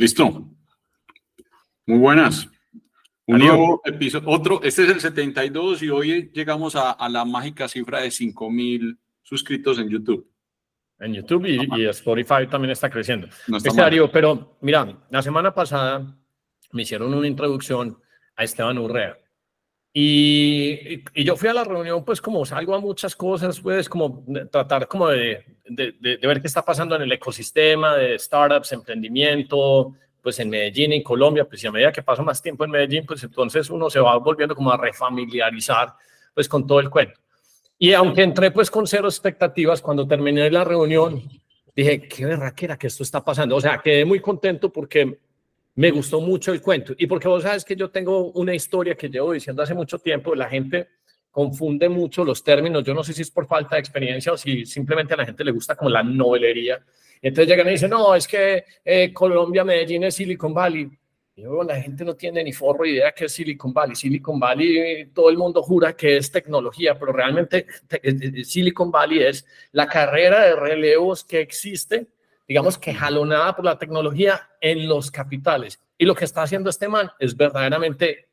Listo. Muy buenas. Un nuevo episodio, otro, este es el 72 y hoy llegamos a, la mágica cifra de 5000 suscritos en YouTube. En YouTube y, Spotify también está creciendo. No este pero mira, la semana pasada me hicieron una introducción a Esteban Urrea. Y, y, yo fui a la reunión, pues como salgo a muchas cosas, pues como tratar como de, de, de, ver qué está pasando en el ecosistema de startups, emprendimiento, pues en Medellín, en Colombia, pues y a medida que paso más tiempo en Medellín, pues entonces uno se va volviendo como a refamiliarizar pues con todo el cuento. Y aunque entré pues con cero expectativas, cuando terminé la reunión, dije, qué era que esto está pasando. O sea, quedé muy contento porque me gustó mucho el cuento. Y porque vos sabes que yo tengo una historia que llevo diciendo hace mucho tiempo, la gente confunde mucho los términos. Yo no sé si es por falta de experiencia o si simplemente a la gente le gusta como la novelería. entonces llegan y dicen, no, es que eh, Colombia, Medellín es Silicon Valley. Y la gente no tiene ni forro idea que es Silicon Valley. Silicon Valley, todo el mundo jura que es tecnología, pero realmente eh, eh, Silicon Valley es la carrera de relevos que existe digamos que jalonada por la tecnología en los capitales. Y lo que está haciendo este man es verdaderamente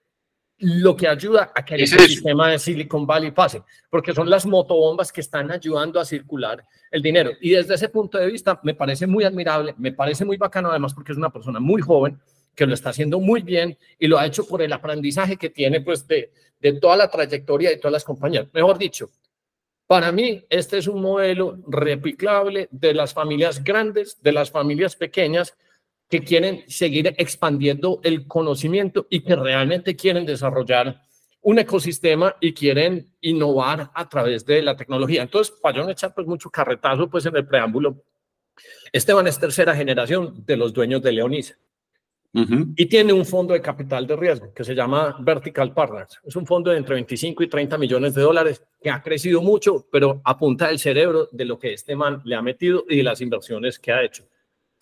lo que ayuda a que el sistema de Silicon Valley pase, porque son las motobombas que están ayudando a circular el dinero. Y desde ese punto de vista me parece muy admirable, me parece muy bacano además porque es una persona muy joven que lo está haciendo muy bien y lo ha hecho por el aprendizaje que tiene pues de, de toda la trayectoria de todas las compañías. Mejor dicho, para mí, este es un modelo replicable de las familias grandes, de las familias pequeñas que quieren seguir expandiendo el conocimiento y que realmente quieren desarrollar un ecosistema y quieren innovar a través de la tecnología. Entonces, para no echar pues mucho carretazo pues en el preámbulo, Esteban es tercera generación de los dueños de Leonisa. Y tiene un fondo de capital de riesgo que se llama Vertical Partners. Es un fondo de entre 25 y 30 millones de dólares que ha crecido mucho, pero apunta el cerebro de lo que este man le ha metido y de las inversiones que ha hecho.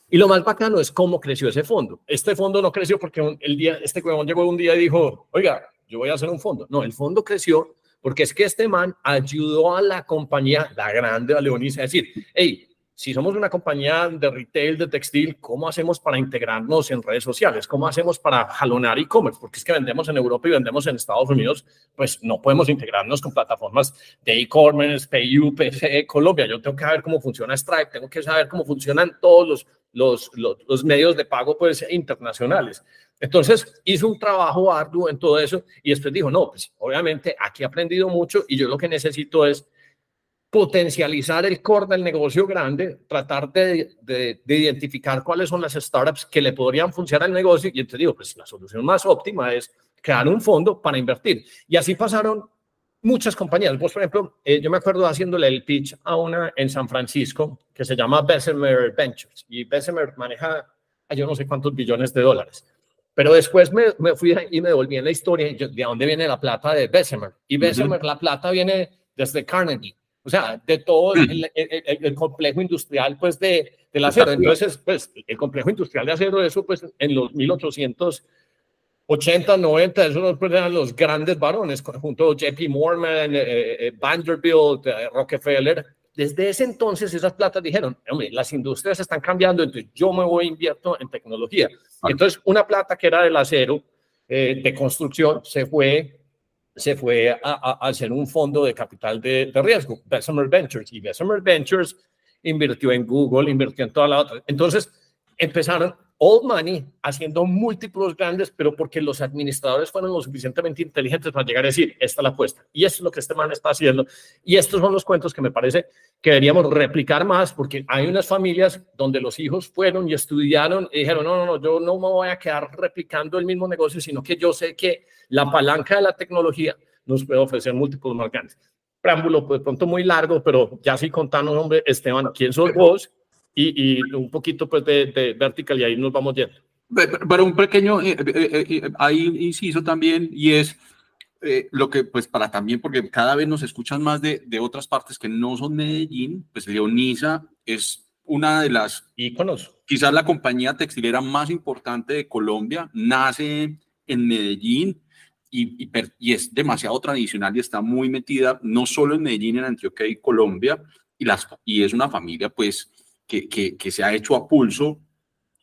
Y lo más bacano es cómo creció ese fondo. Este fondo no creció porque el día, este huevón llegó un día y dijo, oiga, yo voy a hacer un fondo. No, el fondo creció porque es que este man ayudó a la compañía, la grande, a Leonisa, a decir, hey, si somos una compañía de retail, de textil, ¿cómo hacemos para integrarnos en redes sociales? ¿Cómo hacemos para jalonar e-commerce? Porque es que vendemos en Europa y vendemos en Estados Unidos, pues no podemos integrarnos con plataformas de e-commerce, PayU, PCE, Colombia. Yo tengo que saber cómo funciona Stripe, tengo que saber cómo funcionan todos los, los, los, medios de pago pues, internacionales. Entonces hizo un trabajo arduo en todo eso y después dijo, no, pues obviamente aquí he aprendido mucho y yo lo que necesito es potencializar el core del negocio grande, tratar de, de, identificar cuáles son las startups que le podrían funcionar al negocio y entonces digo, pues la solución más óptima es crear un fondo para invertir. Y así pasaron muchas compañías. Vos, por ejemplo, eh, yo me acuerdo haciéndole el pitch a una en San Francisco que se llama Bessemer Ventures y Bessemer maneja yo no sé cuántos billones de dólares. Pero después me, me fui y me devolví en la historia de dónde viene la plata de Bessemer. Y Bessemer, la plata viene desde Carnegie o sea, de todo el, el, complejo industrial, pues, de, del acero. Entonces, pues, el complejo industrial de acero, eso, pues, en los 1880, 90, esos pues, eran los grandes varones, junto a JP Morgan, eh, eh, Vanderbilt, eh, Rockefeller. Desde ese entonces, esas platas dijeron, hombre, las industrias están cambiando, entonces yo me voy a invierto en tecnología. Entonces, una plata que era del acero, de construcción, se fue se fue a, hacer un fondo de capital de, riesgo, Bessemer Ventures, y Bessemer Ventures invirtió en Google, invirtió en toda la otra. Entonces empezaron old money haciendo múltiplos grandes, pero porque los administradores fueron lo suficientemente inteligentes para llegar a decir, esta es la apuesta. Y esto es lo que este man está haciendo. Y estos son los cuentos que me parece que deberíamos replicar más, porque hay unas familias donde los hijos fueron y estudiaron y dijeron, no, no, no, yo no me voy a quedar replicando el mismo negocio, sino que yo sé que la palanca de la tecnología nos puede ofrecer múltiples más grandes. Preámbulo, pues, pronto muy largo, pero ya sí contanos, hombre, Esteban, ¿quién sos vos? Y, un poquito pues de, vertical y ahí nos vamos yendo. Pero un pequeño, eh, eh, eh, ahí inciso también y es lo que pues para también, porque cada vez nos escuchan más de, de otras partes que no son Medellín, pues Leonisa es una de las íconos. Quizás la compañía textilera más importante de Colombia, nace en Medellín y, y, y, es demasiado tradicional y está muy metida no solo en Medellín, en Antioquia y Colombia, y, las, y es una familia pues que, que, se ha hecho a pulso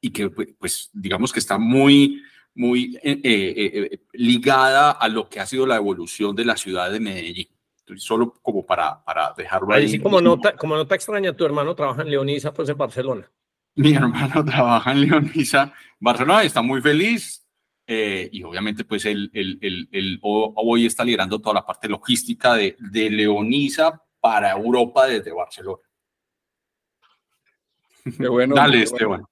y que pues digamos que está muy, muy eh, eh, ligada a lo que ha sido la evolución de la ciudad de Medellín. solo como para, para dejarlo ahí. Sí, como nota, como nota extraña, tu hermano trabaja en Leonisa, pues en Barcelona. Mi hermano trabaja en Leonisa, Barcelona, está muy feliz, y obviamente pues él, hoy está liderando toda la parte logística de, de Leonisa para Europa desde Barcelona. Qué bueno. Dale, Esteban.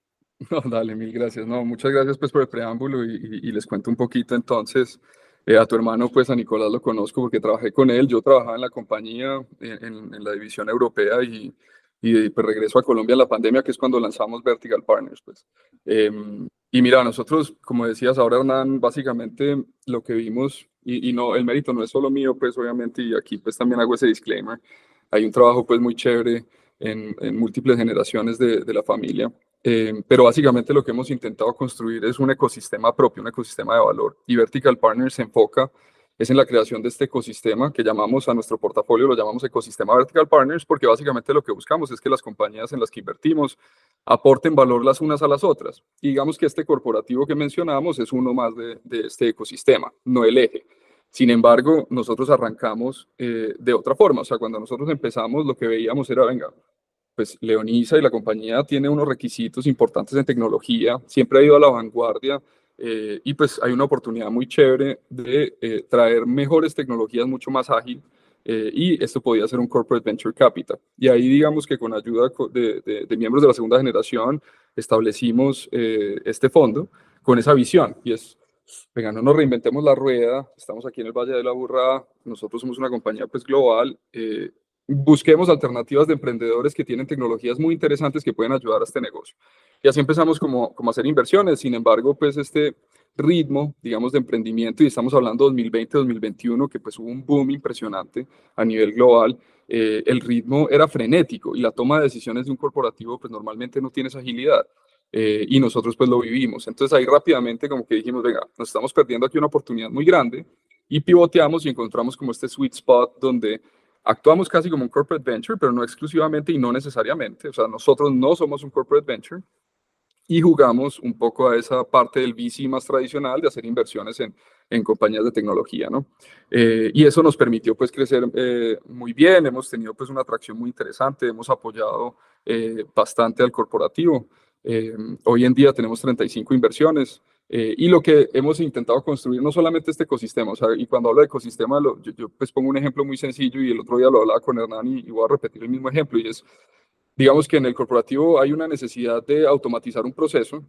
No, dale, mil gracias. No, muchas gracias pues por el preámbulo y, les cuento un poquito entonces. Eh, a tu hermano, pues a Nicolás lo conozco porque trabajé con él. Yo trabajaba en la compañía, en, la división europea y, y pues regreso a Colombia en la pandemia, que es cuando lanzamos Vertical Partners. Pues. Em, y mira, nosotros, como decías ahora, Hernán, básicamente lo que vimos, y, y, no, el mérito no es solo mío, pues obviamente, y aquí pues también hago ese disclaimer, hay un trabajo pues muy chévere en, múltiples generaciones de, de la familia, em, pero básicamente lo que hemos intentado construir es un ecosistema propio, un ecosistema de valor, y Vertical Partners se enfoca es en la creación de este ecosistema que llamamos a nuestro portafolio, lo llamamos ecosistema Vertical Partners, porque básicamente lo que buscamos es que las compañías en las que invertimos aporten valor las unas a las otras. Y digamos que este corporativo que mencionamos es uno más de, este ecosistema, no el eje. Sin embargo, nosotros arrancamos eh, de otra forma. O sea, cuando nosotros empezamos, lo que veíamos era, venga, pues Leonisa y la compañía tiene unos requisitos importantes en tecnología, siempre ha ido a la vanguardia eh, y pues hay una oportunidad muy chévere de eh, traer mejores tecnologías mucho más ágil y esto podía ser un corporate venture capital. Y ahí digamos que con ayuda de, de, miembros de la segunda generación establecimos este fondo con esa visión y es, venga, no nos reinventemos la rueda, estamos aquí en el Valle de la Burra, nosotros somos una compañía pues global, busquemos alternativas de emprendedores que tienen tecnologías muy interesantes que pueden ayudar a este negocio. Y así empezamos como, como a hacer inversiones. Sin embargo, pues este ritmo, digamos, de emprendimiento, y estamos hablando 2020-2021, que pues hubo un boom impresionante a nivel global, eh, el ritmo era frenético y la toma de decisiones de un corporativo pues normalmente no tiene esa agilidad. Eh, y nosotros pues lo vivimos. Entonces ahí rápidamente como que dijimos, venga, nos estamos perdiendo aquí una oportunidad muy grande y pivoteamos y encontramos como este sweet spot donde actuamos casi como un corporate venture, pero no exclusivamente y no necesariamente. O sea, nosotros no somos un corporate venture y jugamos un poco a esa parte del VC más tradicional de hacer inversiones en, en compañías de tecnología, ¿no? Eh, y eso nos permitió pues crecer eh, muy bien, hemos tenido pues una atracción muy interesante, hemos apoyado eh, bastante al corporativo. Hoy en día tenemos 35 inversiones, eh, y lo que hemos intentado construir, no solamente este ecosistema, y cuando hablo de ecosistema, yo, yo, pues pongo un ejemplo muy sencillo y el otro día lo hablaba con Hernán y, y, voy a repetir el mismo ejemplo, y es, digamos que en el corporativo hay una necesidad de automatizar un proceso,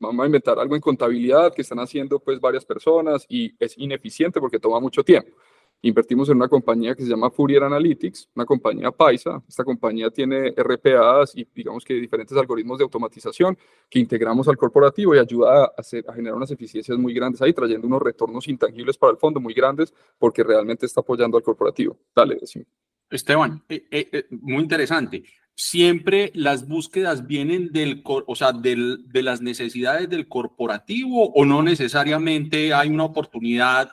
vamos a inventar algo en contabilidad que están haciendo pues varias personas y es ineficiente porque toma mucho tiempo invertimos en una compañía que se llama Fourier Analytics, una compañía paisa. Esta compañía tiene RPAs y digamos que diferentes algoritmos de automatización que integramos al corporativo y ayuda a, hacer, a generar unas eficiencias muy grandes ahí, trayendo unos retornos intangibles para el fondo muy grandes porque realmente está apoyando al corporativo. Dale, decime. Esteban, eh, eh, eh, muy interesante. Siempre las búsquedas vienen del, o sea, del, de las necesidades del corporativo o no necesariamente hay una oportunidad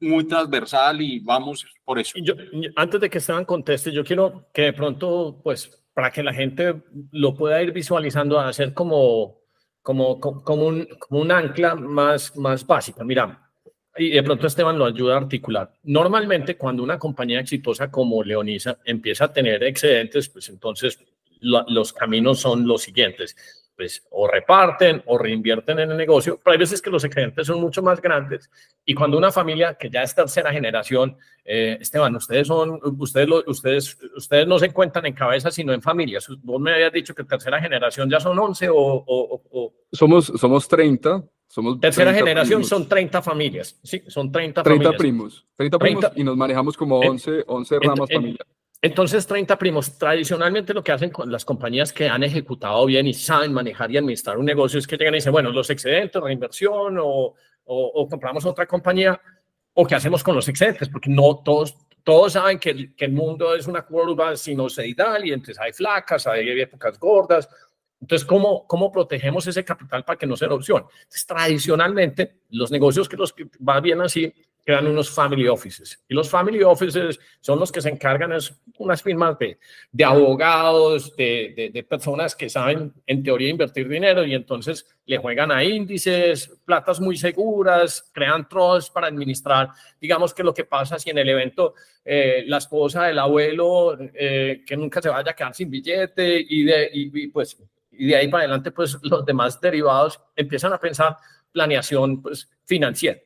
muy transversal y vamos por eso. Yo, antes de que Esteban conteste, yo quiero que de pronto, pues, para que la gente lo pueda ir visualizando, hacer como, como, como, un, como un ancla más, más básica. Mira, y de pronto Esteban lo ayuda a articular. Normalmente, cuando una compañía exitosa como Leonisa empieza a tener excedentes, pues entonces los caminos son los siguientes pues o reparten o reinvierten en el negocio, pero hay veces que los excedentes son mucho más grandes y cuando una familia que ya es tercera generación, eh, Esteban, ustedes son, ustedes, ustedes, ustedes no se cuentan en cabeza sino en familias. Vos me habías dicho que tercera generación ya son 11 o... o, Somos, somos 30. Somos tercera generación son 30 familias, sí, son 30, 30 primos, 30 primos y nos manejamos como 11, 11 ramas familiares. Entonces, 30 primos, tradicionalmente lo que hacen con las compañías que han ejecutado bien y saben manejar y administrar un negocio es que llegan y dicen, bueno, los excedentes, la inversión o, o, compramos otra compañía o qué hacemos con los excedentes, porque no todos, todos saben que el, mundo es una curva sinusoidal y entonces hay flacas, hay épocas gordas. Entonces, ¿cómo, ¿cómo protegemos ese capital para que no sea opción? tradicionalmente, los negocios que los que va bien así crean unos family offices. Y los family offices son los que se encargan, es unas firmas de, de abogados, de, de, personas que saben en teoría invertir dinero y entonces le juegan a índices, platas muy seguras, crean trusts para administrar. Digamos que lo que pasa si en el evento eh, la esposa del abuelo, eh, que nunca se vaya a quedar sin billete y, de, y, pues, y de ahí para adelante, pues los demás derivados empiezan a pensar planeación pues, financiera.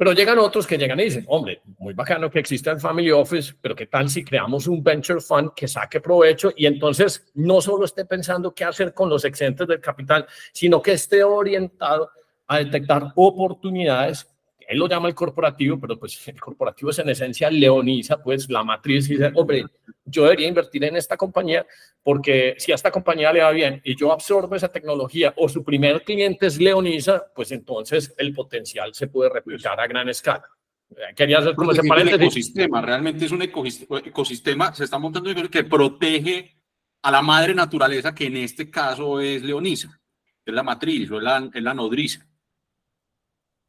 Pero llegan otros que llegan y dicen, hombre, muy bacano que exista el Family Office, pero ¿qué tal si creamos un venture fund que saque provecho y entonces no solo esté pensando qué hacer con los excedentes del capital, sino que esté orientado a detectar oportunidades él lo llama el corporativo, pero pues el corporativo es en esencia leoniza, pues la matriz y dice, hombre, yo debería invertir en esta compañía porque si a esta compañía le va bien y yo absorbo esa tecnología o su primer cliente es leoniza, pues entonces el potencial se puede replicar a gran escala. Quería hacer como ese paréntesis. Un ecosistema, realmente es un ecosistema, se está montando que protege a la madre naturaleza, que en este caso es leonisa, es la matriz o es la, es la nodriza.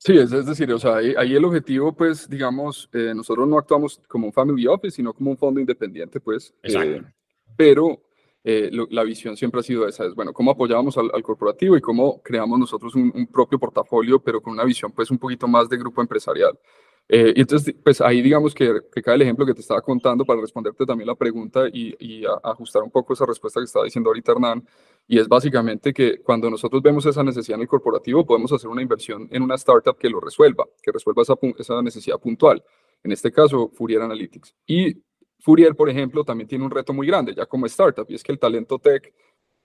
Sí, es, decir, o sea, ahí, el objetivo, pues, digamos, eh, nosotros no actuamos como un family office, sino como un fondo independiente, pues. Eh, pero eh, la visión siempre ha sido esa, es, bueno, cómo apoyamos al, corporativo y cómo creamos nosotros un, un, propio portafolio, pero con una visión, pues, un poquito más de grupo empresarial. Eh, y entonces, pues ahí digamos que, que cae el ejemplo que te estaba contando para responderte también la pregunta y, y ajustar un poco esa respuesta que estaba diciendo ahorita Hernán. Y es básicamente que cuando nosotros vemos esa necesidad en el corporativo, podemos hacer una inversión en una startup que lo resuelva, que resuelva esa, esa necesidad puntual. En este caso, Fourier Analytics. Y Fourier, por ejemplo, también tiene un reto muy grande, ya como startup, y es que el talento tech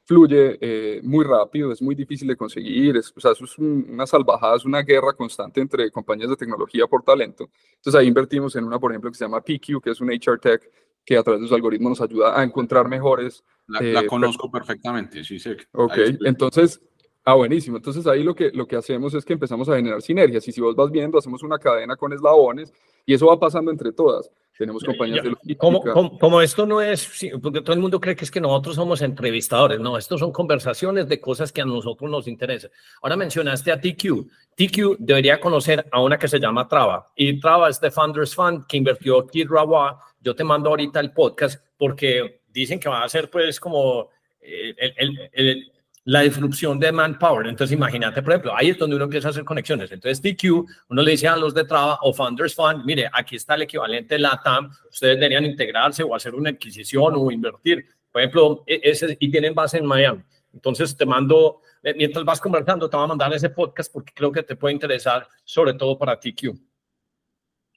fluye eh, muy rápido, es muy difícil de conseguir, es, o sea, eso es una salvajada, es una guerra constante entre compañías de tecnología por talento. Entonces ahí invertimos en una, por ejemplo, que se llama PQ, que es un HR Tech, que a través de sus algoritmos nos ayuda a encontrar mejores. La, eh, conozco perfectamente, sí sé. Ok, entonces, ah, buenísimo. Entonces ahí lo que, lo que hacemos es que empezamos a generar sinergias y si vos vas viendo, hacemos una cadena con eslabones y eso va pasando entre todas. Tenemos compañías de logística. Como, como, esto no es, porque todo el mundo cree que es que nosotros somos entrevistadores, no, estos son conversaciones de cosas que a nosotros nos interesan. Ahora mencionaste a TQ. TQ debería conocer a una que se llama Trava, y Trava es de Founders Fund que invirtió Kid Rawa. Yo te mando ahorita el podcast porque dicen que va a ser pues como eh, el, el, la disrupción de manpower. Entonces, imagínate, por ejemplo, ahí es donde uno empieza a hacer conexiones. Entonces, TQ, uno le dice a los de Traba o Founders Fund, mire, aquí está el equivalente LATAM, ustedes deberían integrarse o hacer una adquisición o invertir. Por ejemplo, e, ese, y tienen base en Miami. Entonces, te mando, eh, mientras vas conversando, te voy a mandar ese podcast porque creo que te puede interesar, sobre todo para TQ.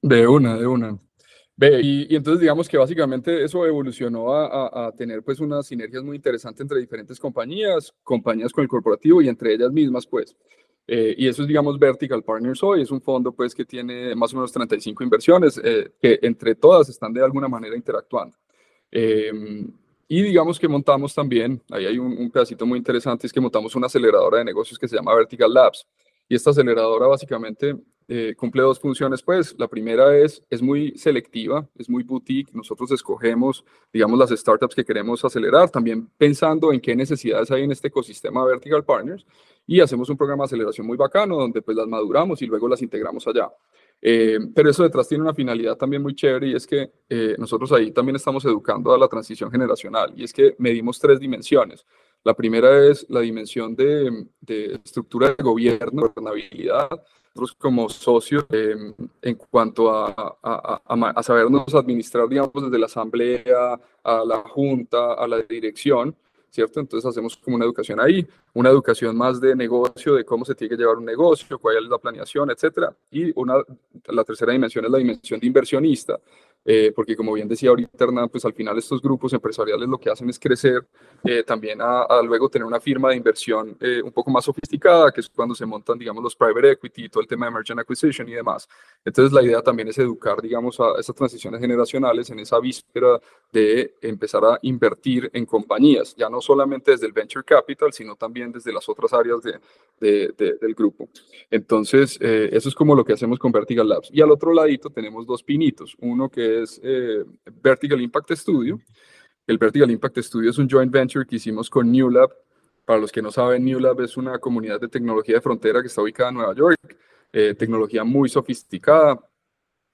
De una, de una y, entonces digamos que básicamente eso evolucionó a, tener pues unas sinergias muy interesantes entre diferentes compañías, compañías con el corporativo y entre ellas mismas pues. Eh, y eso es digamos Vertical Partners hoy, es un fondo pues que tiene más o menos 35 inversiones eh, que entre todas están de alguna manera interactuando. Em, y digamos que montamos también, ahí hay un, un pedacito muy interesante, es que montamos una aceleradora de negocios que se llama Vertical Labs. Y esta aceleradora básicamente eh, cumple dos funciones, pues. La primera es, es muy selectiva, es muy boutique. Nosotros escogemos, digamos, las startups que queremos acelerar, también pensando en qué necesidades hay en este ecosistema Vertical Partners. Y hacemos un programa de aceleración muy bacano, donde pues las maduramos y luego las integramos allá. Eh, pero eso detrás tiene una finalidad también muy chévere y es que eh, nosotros ahí también estamos educando a la transición generacional y es que medimos tres dimensiones. La primera es la dimensión de, estructura de gobierno, gobernabilidad. Nosotros como socios, em, en cuanto a, a, sabernos administrar, digamos, desde la asamblea a la junta, a la dirección, ¿cierto? Entonces hacemos como una educación ahí, una educación más de negocio, de cómo se tiene que llevar un negocio, cuál es la planeación, etcétera. Y una, la tercera dimensión es la dimensión de inversionista, eh, porque como bien decía ahorita Hernán, pues al final estos grupos empresariales lo que hacen es crecer eh, también a, luego tener una firma de inversión eh, un poco más sofisticada, que es cuando se montan, digamos, los private equity, todo el tema de merchant acquisition y demás. Entonces la idea también es educar, digamos, a esas transiciones generacionales en esa víspera de empezar a invertir en compañías, ya no solamente desde el venture capital, sino también desde las otras áreas de, del grupo. Entonces, eso es como lo que hacemos con Vertical Labs. Y al otro ladito tenemos dos pinitos, uno que es eh, Vertical Impact Studio. El Vertical Impact Studio es un joint venture que hicimos con New Lab. Para los que no saben, New Lab es una comunidad de tecnología de frontera que está ubicada en Nueva York. Eh, tecnología muy sofisticada.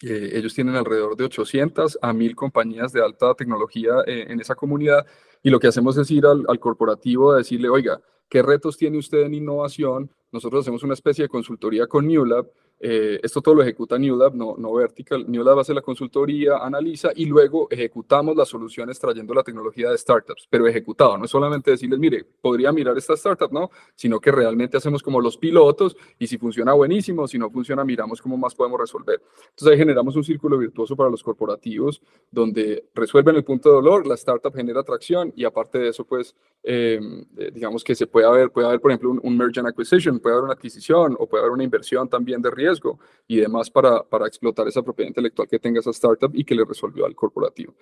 ellos tienen alrededor de 800 a 1000 compañías de alta tecnología en esa comunidad y lo que hacemos es ir al, al corporativo a decirle, oiga, ¿qué retos tiene usted en innovación? Nosotros hacemos una especie de consultoría con NewLab eh, esto todo lo ejecuta NewLab, no, no Vertical. NewLab hace la consultoría, analiza y luego ejecutamos las soluciones trayendo la tecnología de startups, pero ejecutado. No es solamente decirles, mire, podría mirar esta startup, no, sino que realmente hacemos como los pilotos y si funciona buenísimo, si no funciona, miramos cómo más podemos resolver. Entonces ahí generamos un círculo virtuoso para los corporativos donde resuelven el punto de dolor, la startup genera atracción y aparte de eso, pues, eh, eh, digamos que se puede haber, puede haber, por ejemplo, un, un merge and acquisition, puede haber una adquisición o puede haber una inversión también de riesgo riesgo y demás para, para explotar esa propiedad intelectual que tenga esa startup y que le resolvió al corporativo.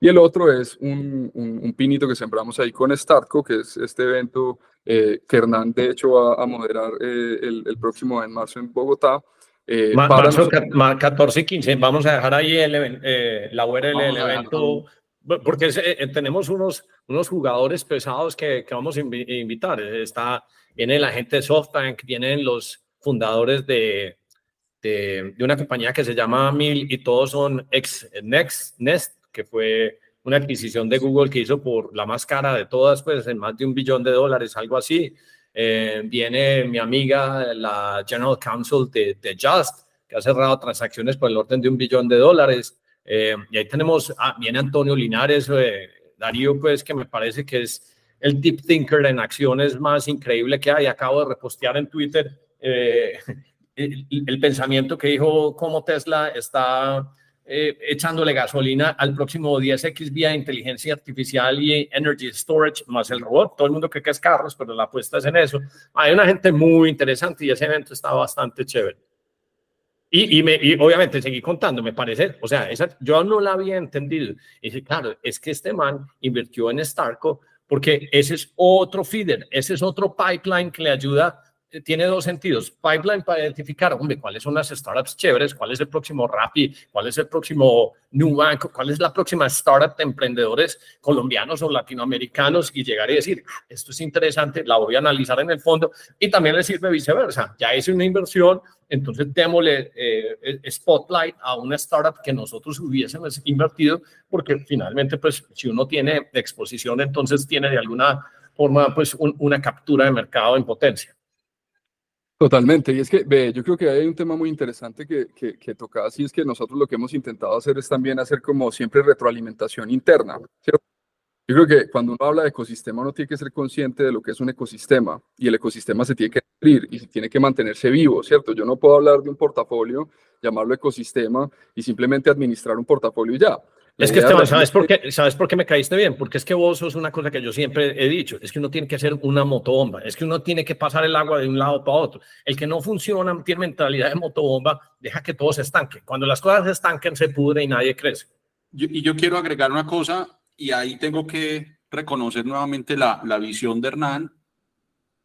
Y el otro es un, un, pinito que sembramos ahí con Startco, que es este evento eh, que Hernán de hecho va a moderar eh, el, el, próximo en marzo en Bogotá. Eh, marzo 14 y 15, vamos a dejar ahí el, eh, la URL del evento, porque tenemos unos, unos jugadores pesados que, que vamos a invitar. Está, viene la gente de SoftBank, vienen los fundadores de, de, una compañía que se llama Mil y todos son ex Next, Nest, que fue una adquisición de Google que hizo por la más cara de todas, pues en más de un billón de dólares, algo así. Eh, viene mi amiga, la General Counsel de, Just, que ha cerrado transacciones por el orden de un billón de dólares. Eh, y ahí tenemos, ah, viene Antonio Linares, eh, Darío, pues que me parece que es el deep thinker en acciones más increíble que hay. Acabo de repostear en Twitter el, pensamiento que dijo cómo Tesla está eh, echándole gasolina al próximo 10X vía inteligencia artificial y energy storage más el robot. Todo el mundo cree que es carros, pero la apuesta es en eso. Hay una gente muy interesante y ese evento está bastante chévere. Y, y, me, y obviamente seguí contando, me parece, o sea, esa, yo no la había entendido. Y claro, es que este man invirtió en Starco porque ese es otro feeder, ese es otro pipeline que le ayuda tiene dos sentidos. Pipeline para identificar, cuáles son las startups chéveres, cuál es el próximo Rappi, cuál es el próximo Nubank, cuál es la próxima startup de emprendedores colombianos o latinoamericanos y llegar y decir, esto es interesante, la voy a analizar en el fondo y también le sirve viceversa. Ya hice una inversión, entonces démosle eh, spotlight a una startup que nosotros hubiésemos invertido porque finalmente, pues, si uno tiene exposición, entonces tiene de alguna forma, pues, una captura de mercado en potencia. Totalmente, y es que ve, yo creo que hay un tema muy interesante que, que, que y es que nosotros lo que hemos intentado hacer es también hacer como siempre retroalimentación interna. Yo creo que cuando uno habla de ecosistema uno tiene que ser consciente de lo que es un ecosistema y el ecosistema se tiene que abrir y tiene que mantenerse vivo, ¿cierto? Yo no puedo hablar de un portafolio, llamarlo ecosistema y simplemente administrar un portafolio y ya. Es que Esteban, ¿sabes por, qué, ¿sabes por qué me caíste bien? Porque es que vos sos una cosa que yo siempre he dicho, es que uno tiene que hacer una motobomba, es que uno tiene que pasar el agua de un lado para otro. El que no funciona, tiene mentalidad de motobomba, deja que todo se estanque. Cuando las cosas se estanquen, se pudre y nadie crece. y yo quiero agregar una cosa, y ahí tengo que reconocer nuevamente la, la visión de Hernán,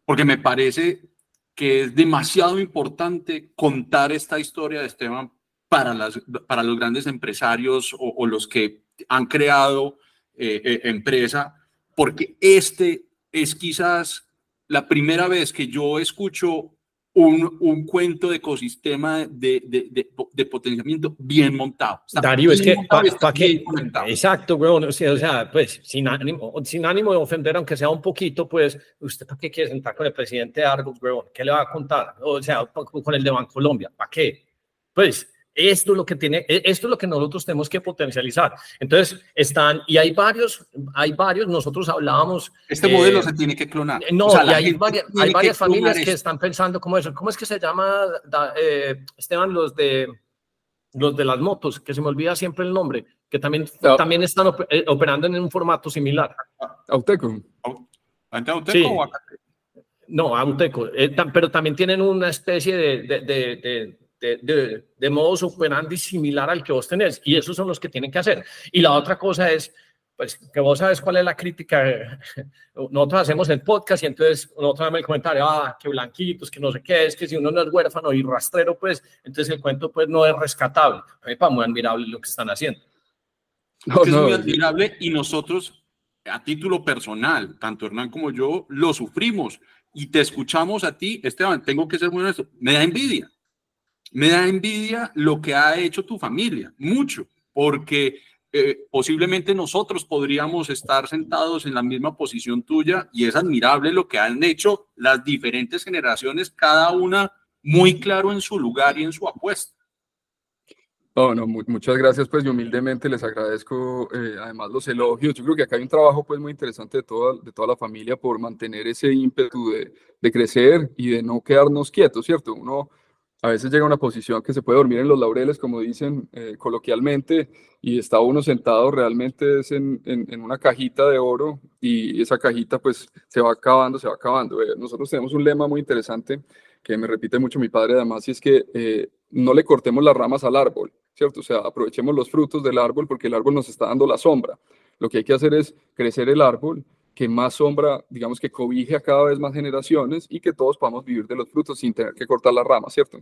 porque me parece que es demasiado importante contar esta historia de Esteban para, las, para los grandes empresarios o, los que han creado eh, eh, empresa, porque este es quizás la primera vez que yo escucho un, un cuento de ecosistema de, de, de, potenciamiento bien montado. Darío, es que, para qué? Exacto, güey, o sea, pues sin ánimo, sin ánimo de ofender, aunque sea un poquito, pues, ¿usted para qué quiere sentar con el presidente de Argos, güey? ¿Qué le va a contar? O sea, con el de Bancolombia, ¿para qué? Pues, esto es lo que tiene, e, esto es lo que nosotros tenemos que potencializar. Entonces, están, y hay varios, hay varios, nosotros hablábamos. Este modelo eh, se tiene que clonar. No, o sea, y hay varias, hay varias familias que están pensando como eso. ¿Cómo es que se llama, eh, Esteban, los de, los de las motos, que se me olvida siempre el nombre, que también, también están eh, operando en un formato similar? Auteco. ¿Auteco sí. o No, Auteco, pero también tienen una especie de de, de, modos operandi similar al que vos tenés. Y esos son los que tienen que hacer. Y la otra cosa es, pues, que vos sabes cuál es la crítica. Nosotros hacemos el podcast y entonces nosotros damos el comentario, ah, que blanquitos, que no sé qué, es que si uno no es huérfano y rastrero, pues, entonces el cuento, pues, no es rescatable. para muy admirable lo que están haciendo. No, es muy admirable y nosotros, a título personal, tanto Hernán como yo, lo sufrimos y te escuchamos a ti, Esteban, tengo que ser muy honesto, me da envidia me da envidia lo que ha hecho tu familia, mucho, porque eh, posiblemente nosotros podríamos estar sentados en la misma posición tuya y es admirable lo que han hecho las diferentes generaciones, cada una muy claro en su lugar y en su apuesta. Oh, no, muchas gracias, pues yo humildemente les agradezco eh, además los elogios. Yo creo que acá hay un trabajo pues muy interesante de toda, de toda la familia por mantener ese ímpetu de, crecer y de no quedarnos quietos, ¿cierto? Uno a veces llega a una posición que se puede dormir en los laureles, como dicen eh, coloquialmente, y está uno sentado realmente en, en, una cajita de oro y esa cajita pues se va acabando, se va acabando. Eh, nosotros tenemos un lema muy interesante que me repite mucho mi padre además, y es que eh, no le cortemos las ramas al árbol, ¿cierto? O sea, aprovechemos los frutos del árbol porque el árbol nos está dando la sombra. Lo que hay que hacer es crecer el árbol que más sombra, digamos que cobije a cada vez más generaciones y que todos podamos vivir de los frutos sin tener que cortar la rama, ¿cierto?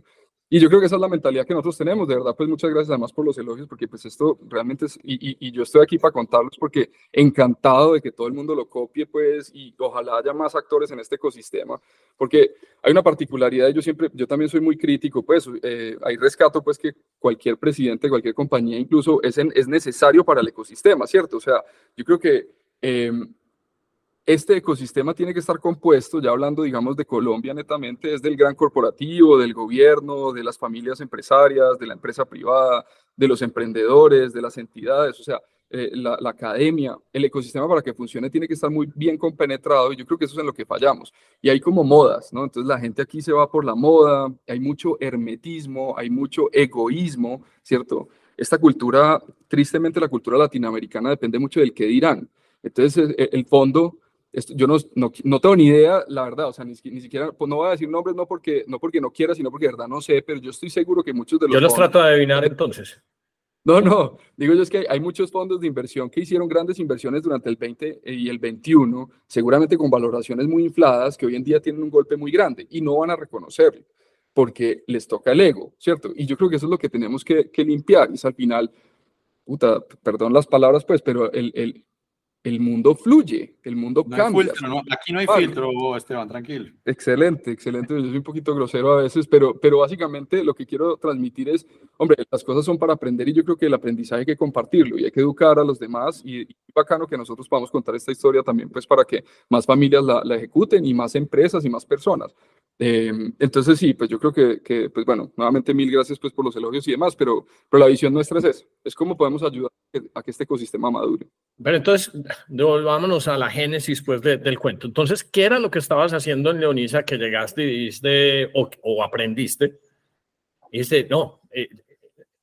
Y yo creo que esa es la mentalidad que nosotros tenemos, de verdad, pues muchas gracias además por los elogios, porque pues esto realmente es, y, y, yo estoy aquí para contarlos porque encantado de que todo el mundo lo copie, pues, y ojalá haya más actores en este ecosistema, porque hay una particularidad, yo siempre, yo también soy muy crítico, pues, eh, hay rescato, pues, que cualquier presidente, cualquier compañía incluso es, es necesario para el ecosistema, ¿cierto? O sea, yo creo que... Eh, este ecosistema tiene que estar compuesto, ya hablando, digamos, de Colombia netamente, es del gran corporativo, del gobierno, de las familias empresarias, de la empresa privada, de los emprendedores, de las entidades, o sea, eh, la, academia, el ecosistema para que funcione tiene que estar muy bien compenetrado y yo creo que eso es en lo que fallamos. Y hay como modas, ¿no? Entonces la gente aquí se va por la moda, hay mucho hermetismo, hay mucho egoísmo, ¿cierto? Esta cultura, tristemente la cultura latinoamericana depende mucho del qué dirán. Entonces el fondo yo no, no, tengo ni idea, la verdad, o sea, ni, ni, siquiera, pues no voy a decir nombres, no porque, no porque no quiera, sino porque de verdad no sé, pero yo estoy seguro que muchos de los... Yo los trato de adivinar entonces. No, no, digo yo es que hay muchos fondos de inversión que hicieron grandes inversiones durante el 20 y el 21, seguramente con valoraciones muy infladas, que hoy en día tienen un golpe muy grande y no van a reconocerlo, porque les toca el ego, ¿cierto? Y yo creo que eso es lo que tenemos que, que limpiar, es al final, puta, perdón las palabras, pues, pero el, el, el mundo fluye, el mundo cambia. aquí no hay filtro, Esteban, tranquilo. Excelente, excelente. Yo soy un poquito grosero a veces, pero, pero básicamente lo que quiero transmitir es, hombre, las cosas son para aprender y yo creo que el aprendizaje hay que compartirlo y hay que educar a los demás y, y bacano que nosotros podamos contar esta historia también, pues para que más familias la, la ejecuten y más empresas y más personas. Eh, entonces sí, pues yo creo que, pues bueno, nuevamente mil gracias pues por los elogios y demás, pero, pero la visión nuestra es eso, es cómo podemos ayudar a que este ecosistema madure. Pero entonces, volvámonos a la génesis pues del cuento. Entonces, ¿qué era lo que estabas haciendo en Leonisa que llegaste y diste o, aprendiste? Y no, eh,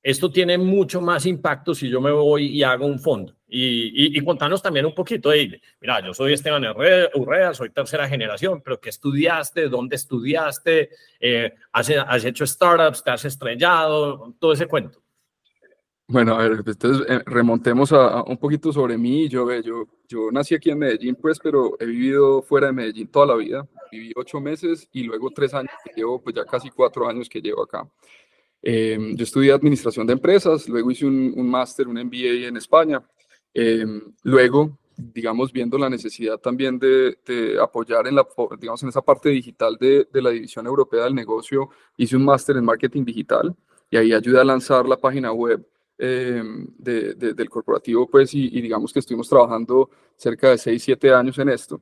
esto tiene mucho más impacto si yo me voy y hago un fondo. Y, y, contanos también un poquito, de, mira, yo soy Esteban Urrea, soy tercera generación, pero ¿qué estudiaste? ¿Dónde estudiaste? Eh, has, ¿Has hecho startups? ¿Te has estrellado? Todo ese cuento. Bueno, a ver, entonces eh, remontemos a, un poquito sobre mí. Yo, yo, yo nací aquí en Medellín, pues, pero he vivido fuera de Medellín toda la vida. Viví ocho meses y luego tres años que llevo, pues ya casi cuatro años que llevo acá. Em, yo estudié administración de empresas, luego hice un, un máster, un MBA en España. Em, luego, digamos, viendo la necesidad también de, apoyar en, la, digamos, en esa parte digital de, de la división europea del negocio, hice un máster en marketing digital y ahí ayudé a lanzar la página web em, de, del corporativo, pues, y, y, digamos que estuvimos trabajando cerca de 6, 7 años en esto.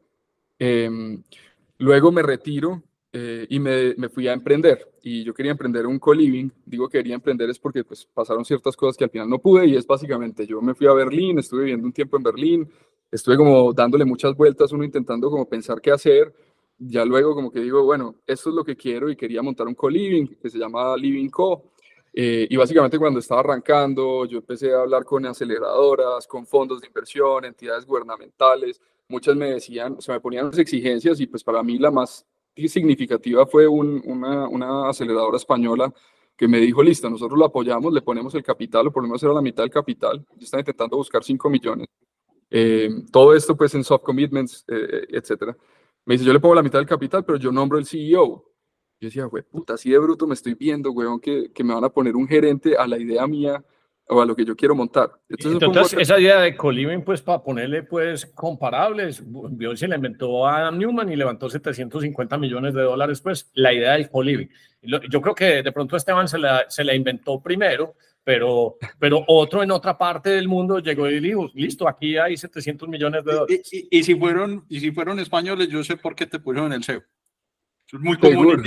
luego me retiro eh, y me, me, fui a emprender y yo quería emprender un co-living, digo quería emprender es porque pues pasaron ciertas cosas que al final no pude y es básicamente yo me fui a Berlín, estuve viviendo un tiempo en Berlín, estuve como dándole muchas vueltas, uno intentando como pensar qué hacer, ya luego como que digo, bueno, esto es lo que quiero y quería montar un co-living que se llama Living Co. Eh, y básicamente cuando estaba arrancando, yo empecé a hablar con aceleradoras, con fondos de inversión, entidades gubernamentales. Muchas me decían, o sea, me ponían unas exigencias y pues para mí la más significativa fue una, una, aceleradora española que me dijo, listo, nosotros lo apoyamos, le ponemos el capital, o por lo menos era la mitad del capital, están intentando buscar 5 millones. Eh, todo esto pues en soft commitments, eh, eh, etcétera. Me dice, yo le pongo la mitad del capital, pero yo nombro el CEO. Yo decía, güey, puta, así de bruto me estoy viendo, weón, que, que me van a poner un gerente a la idea mía o a lo que yo quiero montar. Entonces, esa idea de co-living, pues para ponerle pues comparables, Dios se la inventó a Adam Newman y levantó 750 millones de dólares, pues la idea del co-living. Yo creo que de pronto Esteban se la, se la inventó primero, pero, pero otro en otra parte del mundo llegó y dijo, listo, aquí hay 700 millones de dólares. Y, si, fueron, y si fueron españoles, yo sé por qué te pusieron el CEO. Es muy común.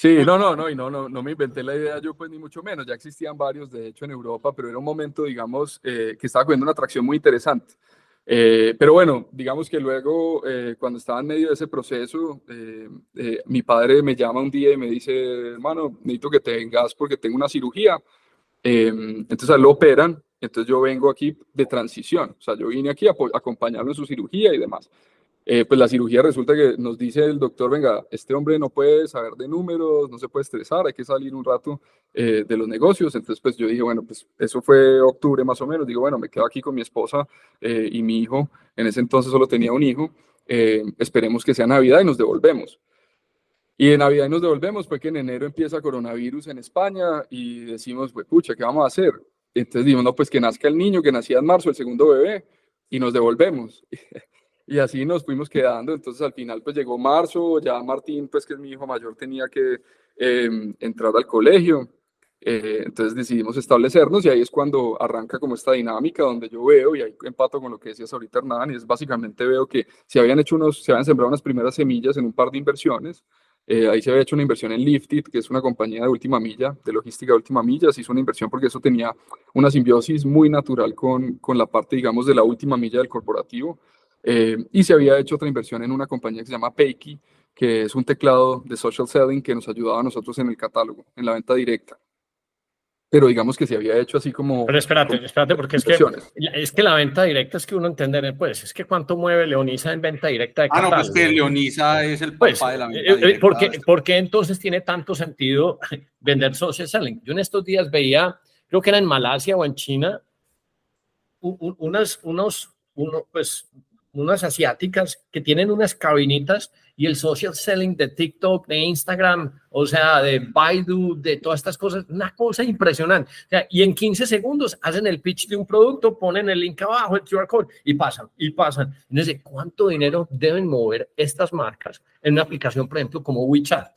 Sí, no, no, no, y no, no, no me inventé la idea yo, pues ni mucho menos. Ya existían varios, de hecho, en Europa, pero era un momento, digamos, eh, que estaba cogiendo una atracción muy interesante. Eh, pero bueno, digamos que luego, eh, cuando estaba en medio de ese proceso, mi padre me llama un día y me dice, hermano, necesito que te vengas porque tengo una cirugía. entonces a lo operan, entonces yo vengo aquí de transición, o sea, yo vine aquí a acompañarlo en su cirugía y demás. Eh, pues la cirugía resulta que nos dice el doctor, venga, este hombre no puede saber de números, no se puede estresar, hay que salir un rato eh, de los negocios. Entonces, pues yo dije, bueno, pues eso fue octubre más o menos. Digo, bueno, me quedo aquí con mi esposa eh, y mi hijo. En ese entonces solo tenía un hijo. esperemos que sea Navidad y nos devolvemos. Y en Navidad nos devolvemos, fue que en enero empieza coronavirus en España y decimos, pues pucha, ¿qué vamos a hacer? Entonces dijimos, no, pues que nazca el niño, que nacía en marzo, el segundo bebé, y nos devolvemos. Y así nos fuimos quedando. Entonces al final pues llegó marzo, ya Martín, pues que es mi hijo mayor, tenía que em, entrar al colegio. Eh, entonces decidimos establecernos y ahí es cuando arranca como esta dinámica donde yo veo y ahí empato con lo que decías ahorita Hernán y es básicamente veo que se habían hecho unos, se habían sembrado unas primeras semillas en un par de inversiones. Eh, ahí se había hecho una inversión en Lifted, que es una compañía de última milla, de logística de última milla. Se hizo una inversión porque eso tenía una simbiosis muy natural con, con la parte, digamos, de la última milla del corporativo. Eh, y se había hecho otra inversión en una compañía que se llama Payki, que es un teclado de social selling que nos ayudaba a nosotros en el catálogo, en la venta directa. Pero digamos que se había hecho así como... Pero espérate, espérate, porque es que, es que la venta directa es que uno entender, pues, es que cuánto mueve Leonisa en venta directa de catálogo. Ah, no, pues que Leonisa es el papá pues, de la venta eh, eh, directa. Porque, ¿Por qué entonces tiene tanto sentido vender social selling? Yo en estos días veía, creo que era en Malasia o en China, unas, unos, uno, pues, unas asiáticas que tienen unas cabinitas y el social selling de TikTok, de Instagram, o sea, de Baidu, de todas estas cosas, una cosa impresionante. O sea, y en 15 segundos hacen el pitch de un producto, ponen el link abajo, el QR code y pasan, y pasan. Entonces, ¿cuánto dinero deben mover estas marcas en una aplicación, por ejemplo, como WeChat?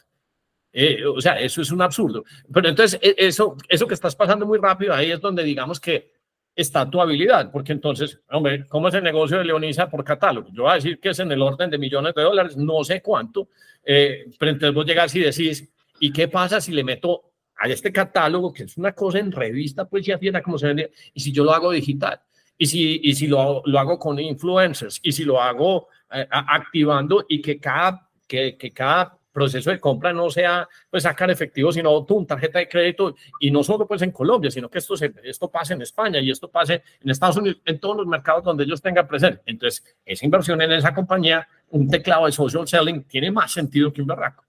Eh, o sea, eso es un absurdo. Pero entonces, e, eso, eso que estás pasando muy rápido, ahí es donde digamos que está tu habilidad, porque entonces, hombre, ¿cómo es el negocio de Leonisa por catálogo? Yo voy a decir que es en el orden de millones de dólares, no sé cuánto, eh, pero entonces vos llegas y decís, ¿y qué pasa si le meto a este catálogo, que es una cosa en revista, pues ya tiene como se vende, y si yo lo hago digital? Y si, y si lo, lo hago con influencers, y si lo hago eh, activando y que cada, que, que cada proceso de compra no sea pues sacar efectivo, sino tú, tarjeta de crédito, y no solo pues en Colombia, sino que esto, se, esto pase en España y esto pase en Estados Unidos, en todos los mercados donde ellos tengan presente. Entonces, esa inversión en esa compañía, un teclado de social selling, tiene más sentido que un barraco.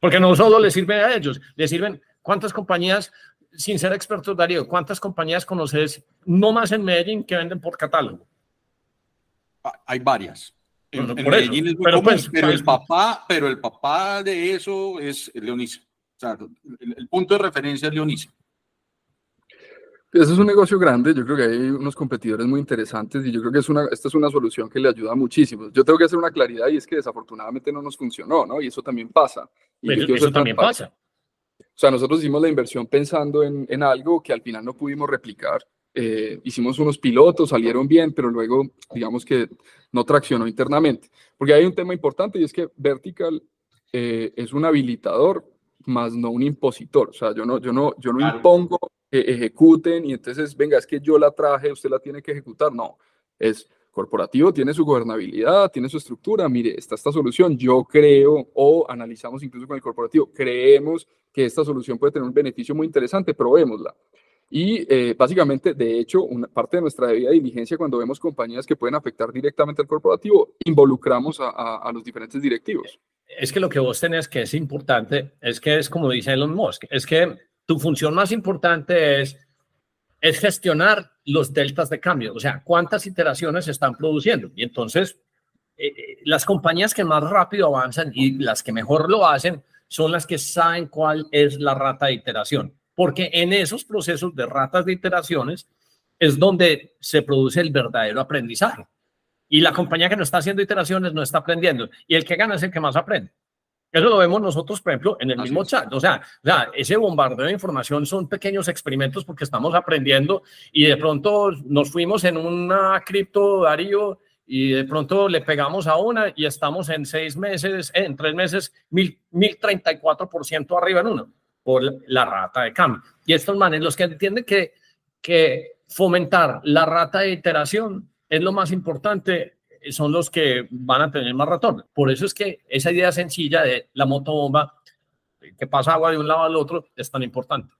Porque no solo le sirve a ellos, le sirven cuántas compañías, sin ser expertos, Darío, cuántas compañías conoces, no más en Medellín, que venden por catálogo. Hay varias pero, pues, pero el papá, pero el papá de eso es Leonisa. O sea, el, punto de referencia es Leonisa. Ese es un negocio grande, yo creo que hay unos competidores muy interesantes y yo creo que es una, esta es una solución que le ayuda muchísimo. Yo tengo que hacer una claridad y es que desafortunadamente no nos funcionó, ¿no? Y eso también pasa. Y eso también pasa. O sea, nosotros hicimos la inversión pensando en, en algo que al final no pudimos replicar eh, hicimos unos pilotos, salieron bien, pero luego digamos que no traccionó internamente. Porque hay un tema importante y es que Vertical eh, es un habilitador, más no un impositor. O sea, yo no, yo no, yo no impongo que ejecuten y entonces, venga, es que yo la traje, usted la tiene que ejecutar. No, es corporativo, tiene su gobernabilidad, tiene su estructura. Mire, está esta solución. Yo creo, o analizamos incluso con el corporativo, creemos que esta solución puede tener un beneficio muy interesante, probémosla. Y eh, básicamente, de hecho, una parte de nuestra debida diligencia cuando vemos compañías que pueden afectar directamente al corporativo, involucramos a, los diferentes directivos. Es que lo que vos tenés que es importante, es que es como dice Elon Musk, es que tu función más importante es, es gestionar los deltas de cambio, o sea, cuántas iteraciones están produciendo. Y entonces, eh, eh, las compañías que más rápido avanzan y las que mejor lo hacen son las que saben cuál es la rata de iteración porque en esos procesos de ratas de iteraciones es donde se produce el verdadero aprendizaje. Y la compañía que no está haciendo iteraciones no está aprendiendo. Y el que gana es el que más aprende. Eso lo vemos nosotros, por ejemplo, en el mismo chat. O sea, o sea, ese bombardeo de información son pequeños experimentos porque estamos aprendiendo y de pronto nos fuimos en una cripto, Darío, y de pronto le pegamos a una y estamos en seis meses, en tres meses, mil, mil treinta y cuatro por ciento arriba en uno por la rata de cambio. Y estos manes, los que entienden que, que fomentar la rata de iteración es lo más importante, son los que van a tener más retorno. Por eso es que esa idea sencilla de la motobomba, que pasa agua de un lado al otro, es tan importante.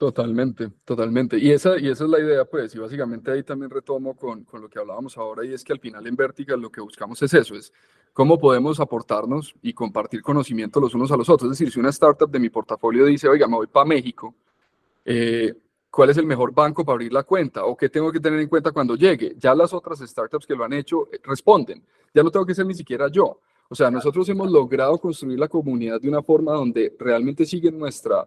Totalmente, totalmente. Y esa, y esa es la idea, pues, y básicamente ahí también retomo con, con, lo que hablábamos ahora, y es que al final en Vertical lo que buscamos es eso, es cómo podemos aportarnos y compartir conocimiento los unos a los otros. Es decir, si una startup de mi portafolio dice, oiga, me voy para México, eh, ¿cuál es el mejor banco para abrir la cuenta? ¿O qué tengo que tener en cuenta cuando llegue? Ya las otras startups que lo han hecho eh, responden. Ya no tengo que ser ni siquiera yo. O sea, nosotros hemos logrado construir la comunidad de una forma donde realmente siguen nuestra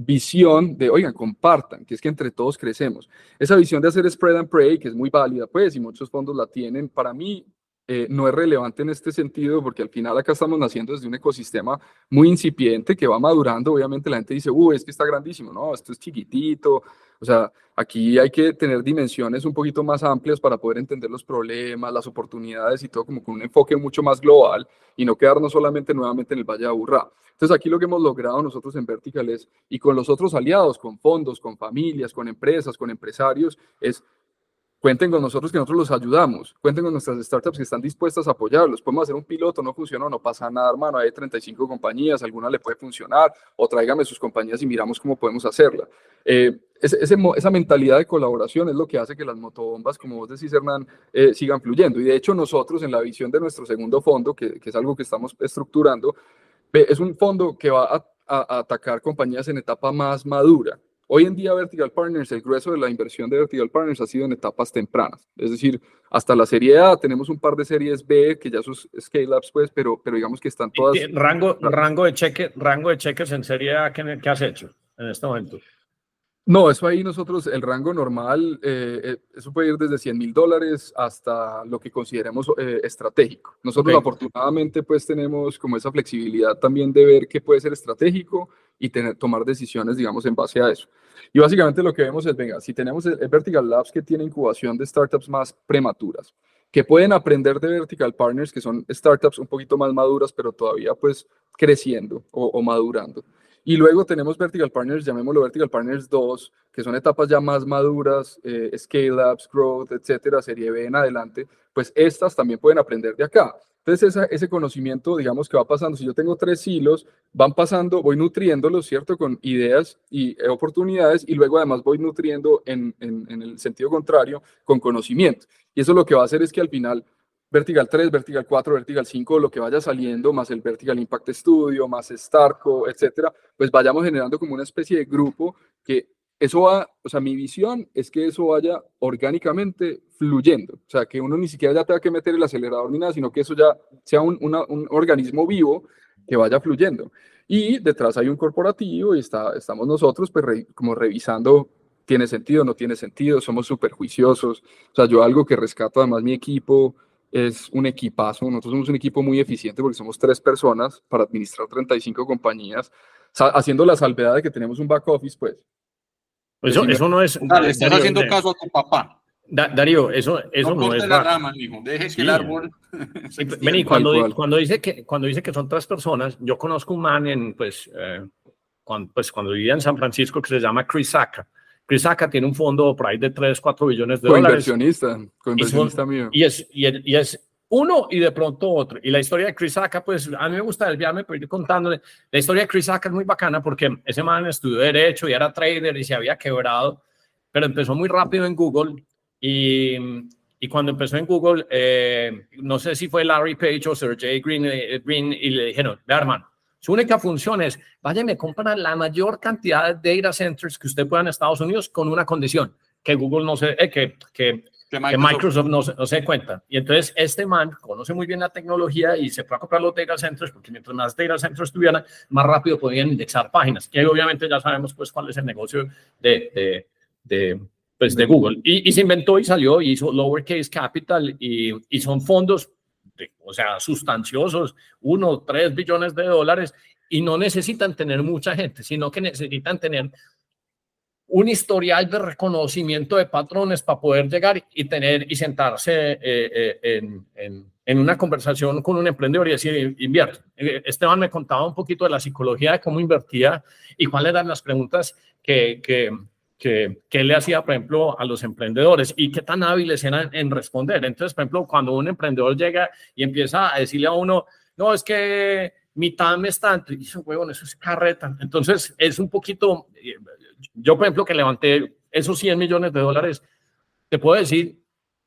visión de, oigan, compartan, que es que entre todos crecemos. Esa visión de hacer spread and pray, que es muy válida, pues, y muchos fondos la tienen, para mí eh, no es relevante en este sentido, porque al final acá estamos naciendo desde un ecosistema muy incipiente que va madurando. Obviamente la gente dice, uh, es que está grandísimo. No, esto es chiquitito. O sea, aquí hay que tener dimensiones un poquito más amplias para poder entender los problemas, las oportunidades y todo como con un enfoque mucho más global y no quedarnos solamente nuevamente en el Valle de Aburrá. Entonces aquí lo que hemos logrado nosotros en Vertical es, y con los otros aliados, con fondos, con familias, con empresas, con empresarios, es Cuenten con nosotros que nosotros los ayudamos. Cuenten con nuestras startups que están dispuestas a apoyarlos. Podemos hacer un piloto, no funcionó, no pasa nada, hermano. Hay 35 compañías, alguna le puede funcionar, o tráigame sus compañías y miramos cómo podemos hacerla. Eh, esa mentalidad de colaboración es lo que hace que las motobombas, como vos decís, Hernán, eh, sigan fluyendo. Y de hecho, nosotros en la visión de nuestro segundo fondo, que, es algo que estamos estructurando, es un fondo que va a atacar compañías en etapa más madura. Hoy en día Vertical Partners, el grueso de la inversión de Vertical Partners ha sido en etapas tempranas. Es decir, hasta la serie A tenemos un par de series B que ya sus scale-ups, pues, pero, pero digamos que están todas... Rango, rango, de cheque, rango de cheques en serie A, ¿qué, qué has hecho en este momento? No, eso ahí nosotros, el rango normal, eh, eh, eso puede ir desde 100 mil dólares hasta lo que consideremos eh, estratégico. Nosotros afortunadamente pues tenemos como esa flexibilidad también de ver qué puede ser estratégico y tener, tomar decisiones, digamos, en base a eso. Y básicamente lo que vemos es, venga, si tenemos el, Vertical Labs que tiene incubación de startups más prematuras, que pueden aprender de Vertical Partners, que son startups un poquito más maduras, pero todavía pues creciendo o madurando. Y luego tenemos Vertical Partners, llamémoslo Vertical Partners 2, que son etapas ya más maduras, eh, Scale Ups, Growth, etcétera, Serie B en adelante, pues estas también pueden aprender de acá. Entonces, ese conocimiento, digamos que va pasando, si yo tengo tres hilos, van pasando, voy nutriéndolos, ¿cierto? Con ideas y eh, oportunidades, y luego además voy nutriendo en, en, en el sentido contrario con conocimiento. Y eso lo que va a hacer es que al final Vertical 3, Vertical 4, Vertical 5, lo que vaya saliendo, más el Vertical Impact Studio, más Starco, etcétera, pues vayamos generando como una especie de grupo que eso va, o sea, mi visión es que eso vaya orgánicamente fluyendo, o sea, que uno ni siquiera ya tenga que meter el acelerador ni nada, sino que eso ya sea un, un organismo vivo que vaya fluyendo. Y detrás hay un corporativo y está, estamos nosotros pues como revisando tiene sentido, no tiene sentido, somos súper juiciosos, o sea, yo algo que rescato además mi equipo, es un equipazo. Nosotros somos un equipo muy eficiente porque somos tres personas para administrar 35 compañías, haciendo la salvedad de que tenemos un back office, pues. Eso, eso no es. Dale, estás haciendo caso a tu papá. Darío, eso, eso no, es. la rama, hijo. Deje que el árbol. Vení, cuando, cuando, dice que, cuando dice que son tres personas, yo conozco un man en, pues, eh, cuando, pues, cuando vivía en San Francisco que se llama Chris Saka Chris Saka tiene un fondo por ahí de 3, 4 billones de dólares. Inversionista, inversionista mío. Y es, y, es uno y de pronto otro. Y la historia de Chris Saka, pues a mí me gusta desviarme, pero ir contándole. La historia de Chris Saka es muy bacana porque ese man estudió Derecho y era trader y se había quebrado, pero empezó muy rápido en Google. Y, y cuando empezó en Google, eh, no sé si fue Larry Page o Sergey Green, eh, Green y le dijeron, hermano, su única función es, vaya me comprar la mayor cantidad de data centers que usted pueda en Estados Unidos con una condición, que Google no se, eh, que, que que Microsoft, no, no, se cuenta. Y entonces este man conoce muy bien la tecnología y se fue a comprar los data centers porque mientras más data centers tuvieran, más rápido podían indexar páginas. Y obviamente ya sabemos pues cuál es el negocio de, de, de pues, de Google. Y, y, se inventó y salió, hizo lowercase capital y, y son fondos, de, o sea, sustanciosos, uno, tres billones de dólares y no necesitan tener mucha gente, sino que necesitan tener un historial de reconocimiento de patrones para poder llegar y tener y sentarse eh, eh, en, en, en, una conversación con un emprendedor y decir, invierte. Eh, Esteban me contaba un poquito de la psicología de cómo invertía y cuáles eran las preguntas que, que, que, que le hacía, por ejemplo, a los emprendedores y qué tan hábiles eran en responder. Entonces, por ejemplo, cuando un emprendedor llega y empieza a decirle a uno, no, es que mi TAM es tanto, y dice, huevón, eso es carreta. Entonces, es un poquito yo, por ejemplo, que levanté esos 100 millones de dólares, te puedo decir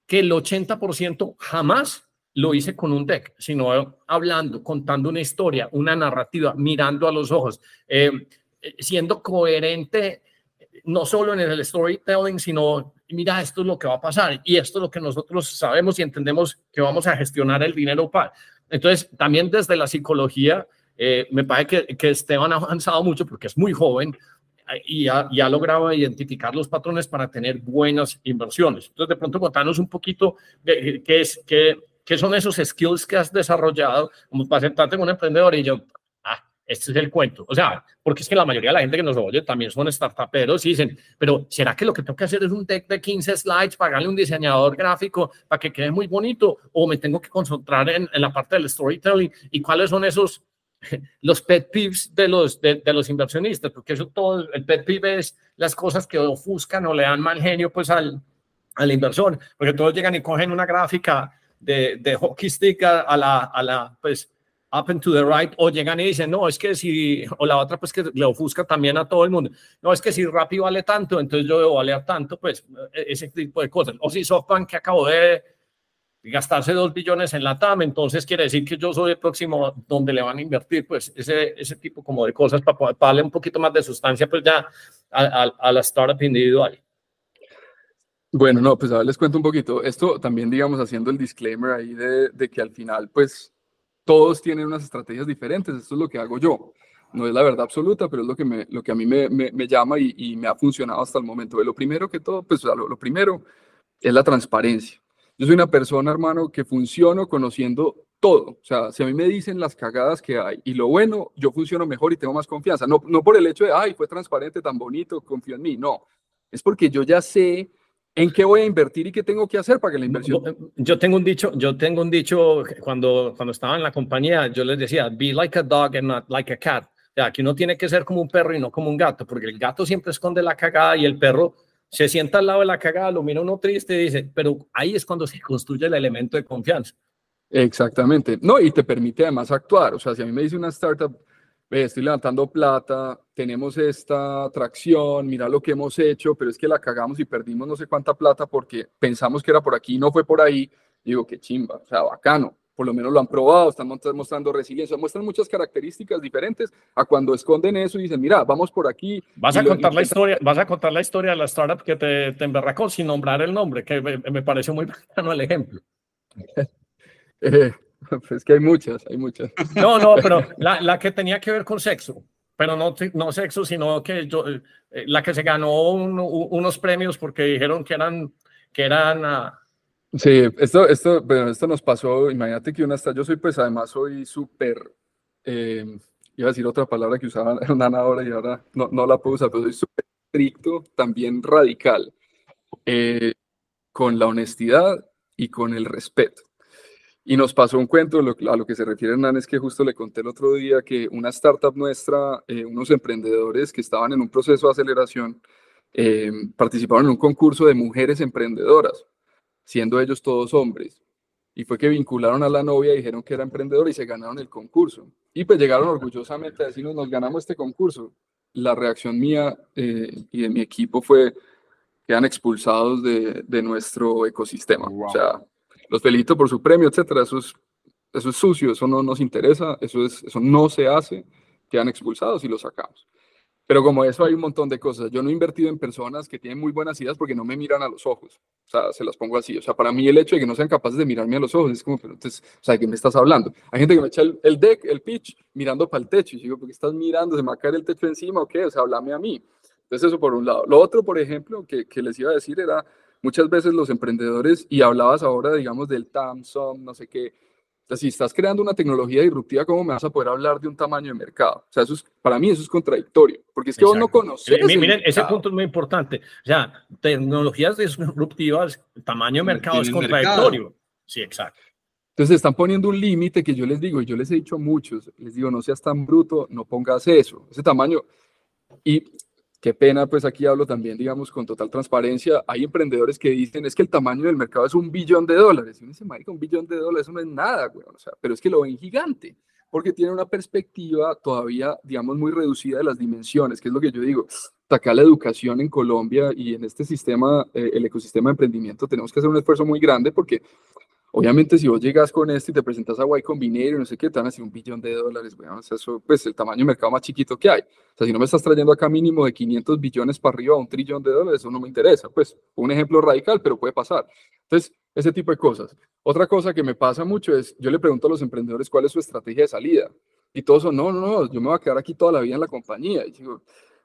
que el 80% jamás lo hice con un deck, sino hablando, contando una historia, una narrativa, mirando a los ojos, eh, siendo coherente no solo en el storytelling, sino mira, esto es lo que va a pasar y esto es lo que nosotros sabemos y entendemos que vamos a gestionar el dinero para. Entonces, también desde la psicología, eh, me parece que, que Esteban ha avanzado mucho porque es muy joven, y ha, ha, logrado identificar los patrones para tener buenas inversiones. Entonces, de pronto, contanos un poquito de, qué, es, qué, qué son esos skills que has desarrollado como para sentarte con un emprendedor y yo, este es el cuento. O sea, porque es que la mayoría de la gente que nos oye también son startuperos y dicen, pero ¿será que lo que tengo que hacer es un deck de 15 slides, pagarle un diseñador gráfico para que quede muy bonito? ¿O me tengo que concentrar en, en la parte del storytelling? ¿Y cuáles son esos los pet peeves de los, de, los inversionistas, porque eso todo, el pet peeve es las cosas que ofuscan o le dan mal genio pues al, al inversor, porque todos llegan y cogen una gráfica de, de hockey stick a, la, a la, pues, up and to the right, o llegan y dicen, no, es que si, o la otra, pues que le ofusca también a todo el mundo, no, es que si Rappi vale tanto, entonces yo debo valer tanto, pues, e, ese tipo de cosas, o si SoftBank que acabo de gastarse dos billones en la TAM, entonces quiere decir que yo soy el próximo donde le van a invertir, pues ese, ese tipo como de cosas para, darle un poquito más de sustancia, pues ya a, a, la startup individual. Bueno, no, pues a ver, les cuento un poquito. Esto también, digamos, haciendo el disclaimer ahí de, de, que al final, pues, todos tienen unas estrategias diferentes. Esto es lo que hago yo. No es la verdad absoluta, pero es lo que, me, lo que a mí me, llama y, me ha funcionado hasta el momento. Lo primero que todo, pues, lo, lo primero es la transparencia. Yo soy una persona, hermano, que funciono conociendo todo. O sea, si a mí me dicen las cagadas que hay y lo bueno, yo funciono mejor y tengo más confianza. No, no por el hecho de, ay, fue transparente, tan bonito, confío en mí. No, es porque yo ya sé en qué voy a invertir y qué tengo que hacer para que la inversión. Yo tengo un dicho, yo tengo un dicho cuando, cuando estaba en la compañía, yo les decía, be like a dog and not like a cat. O sea, que uno tiene que ser como un perro y no como un gato, porque el gato siempre esconde la cagada y el perro se sienta al lado de la cagada, lo mira uno triste y dice, pero ahí es cuando se construye el elemento de confianza. Exactamente. No, y te permite además actuar. O sea, si a mí me dice una startup, estoy levantando plata, tenemos esta atracción, mira lo que hemos hecho, pero es que la cagamos y perdimos no sé cuánta plata porque pensamos que era por aquí y no fue por ahí. Digo, qué chimba, o sea, bacano por lo menos lo han probado, están mostrando resiliencia, muestran muchas características diferentes a cuando esconden eso y dicen, mira, vamos por aquí. Vas a contar la historia, vas a contar la historia de la startup que te, te emberracó sin nombrar el nombre, que me, me pareció muy bacano el ejemplo. eh, pues que hay muchas, hay muchas. No, no, pero la, la que tenía que ver con sexo pero no, no sexo, sino que yo, eh, la que se ganó un, unos premios porque dijeron que eran, que eran uh, Sí, esto, esto, bueno, esto nos pasó, imagínate que una hasta yo soy pues además soy súper, eh, iba a decir otra palabra que usaba Nana ahora y ahora no, no la puedo usar, pero soy súper estricto, también radical, eh, con la honestidad y con el respeto. Y nos pasó un cuento, a lo que se refiere Hernán es que justo le conté el otro día que una startup nuestra, eh, unos emprendedores que estaban en un proceso de aceleración, participaron en un concurso de mujeres emprendedoras siendo ellos todos hombres. Y fue que vincularon a la novia, dijeron que era emprendedor y se ganaron el concurso. Y pues llegaron orgullosamente a decirnos, nos ganamos este concurso. La reacción mía eh, y de mi equipo fue, quedan expulsados de, de nuestro ecosistema. O sea, los felicito por su premio, etcétera. Eso es, eso es sucio, eso no nos interesa, eso, es, eso no se hace. Quedan expulsados y los sacamos. Pero como eso hay un montón de cosas. Yo no he invertido en personas que tienen muy buenas ideas porque no me miran a los ojos. O sea, se las pongo así. O sea, para mí el hecho de que no sean capaces de mirarme a los ojos es como, pero entonces, o sea, ¿de qué me estás hablando? Hay gente que me echa el, deck, el pitch, mirando para el techo. Y digo, ¿por qué estás mirando? ¿Se me va a caer el techo encima o qué? O sea, háblame a mí. Entonces, eso por un lado. Lo otro, por ejemplo, que, que les iba a decir era, muchas veces los emprendedores, y hablabas ahora, digamos, del TAMSOM, no sé qué, si estás creando una tecnología disruptiva, ¿cómo me vas a poder hablar de un tamaño de mercado? O sea, eso es, para mí eso es contradictorio, porque es que vos no conoces. Miren, ese punto es muy importante. O sea, tecnologías disruptivas, tamaño de mercado es contradictorio. Sí, exacto. Entonces están poniendo un límite que yo les digo, y yo les he dicho a muchos, les digo, no seas tan bruto, no pongas eso, ese tamaño. Y Qué pena, pues aquí hablo también, digamos, con total transparencia. Hay emprendedores que dicen, es que el tamaño del mercado es un billón de dólares. Y uno dice, marica, un billón de dólares, eso no es nada, güey. O sea, pero es que lo ven gigante, porque tiene una perspectiva todavía, digamos, muy reducida de las dimensiones, que es lo que yo digo. Acá la educación en Colombia y en este sistema, eh, el ecosistema de emprendimiento, tenemos que hacer un esfuerzo muy grande porque Obviamente, si vos llegas con esto y te presentas a Y Combinator, no sé qué, te van a decir un billón de dólares, bueno, o sea, eso, pues el tamaño de mercado más chiquito que hay. O sea, si no me estás trayendo acá mínimo de 500 billones para arriba a un trillón de dólares, eso no me interesa. Pues, un ejemplo radical, pero puede pasar. Entonces, ese tipo de cosas. Otra cosa que me pasa mucho es, yo le pregunto a los emprendedores cuál es su estrategia de salida. Y todos son, no, no, no, yo me voy a quedar aquí toda la vida en la compañía. Y digo,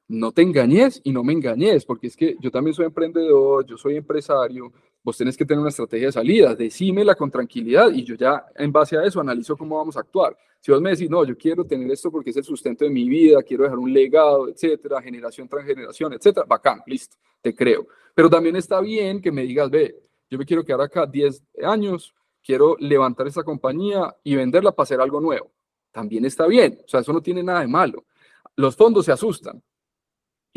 no te engañes y no me engañes, porque es que yo también soy emprendedor, yo soy empresario, vos tenés que tener una estrategia de salida, decímela con tranquilidad y yo ya en base a eso analizo cómo vamos a actuar. Si vos me decís, no, yo quiero tener esto porque es el sustento de mi vida, quiero dejar un legado, etcétera, generación tras generación, etcétera, bacán, listo, te creo. Pero también está bien que me digas, ve, yo me quiero quedar acá 10 años, quiero levantar esta compañía y venderla para hacer algo nuevo. También está bien, o sea, eso no tiene nada de malo. Los fondos se asustan,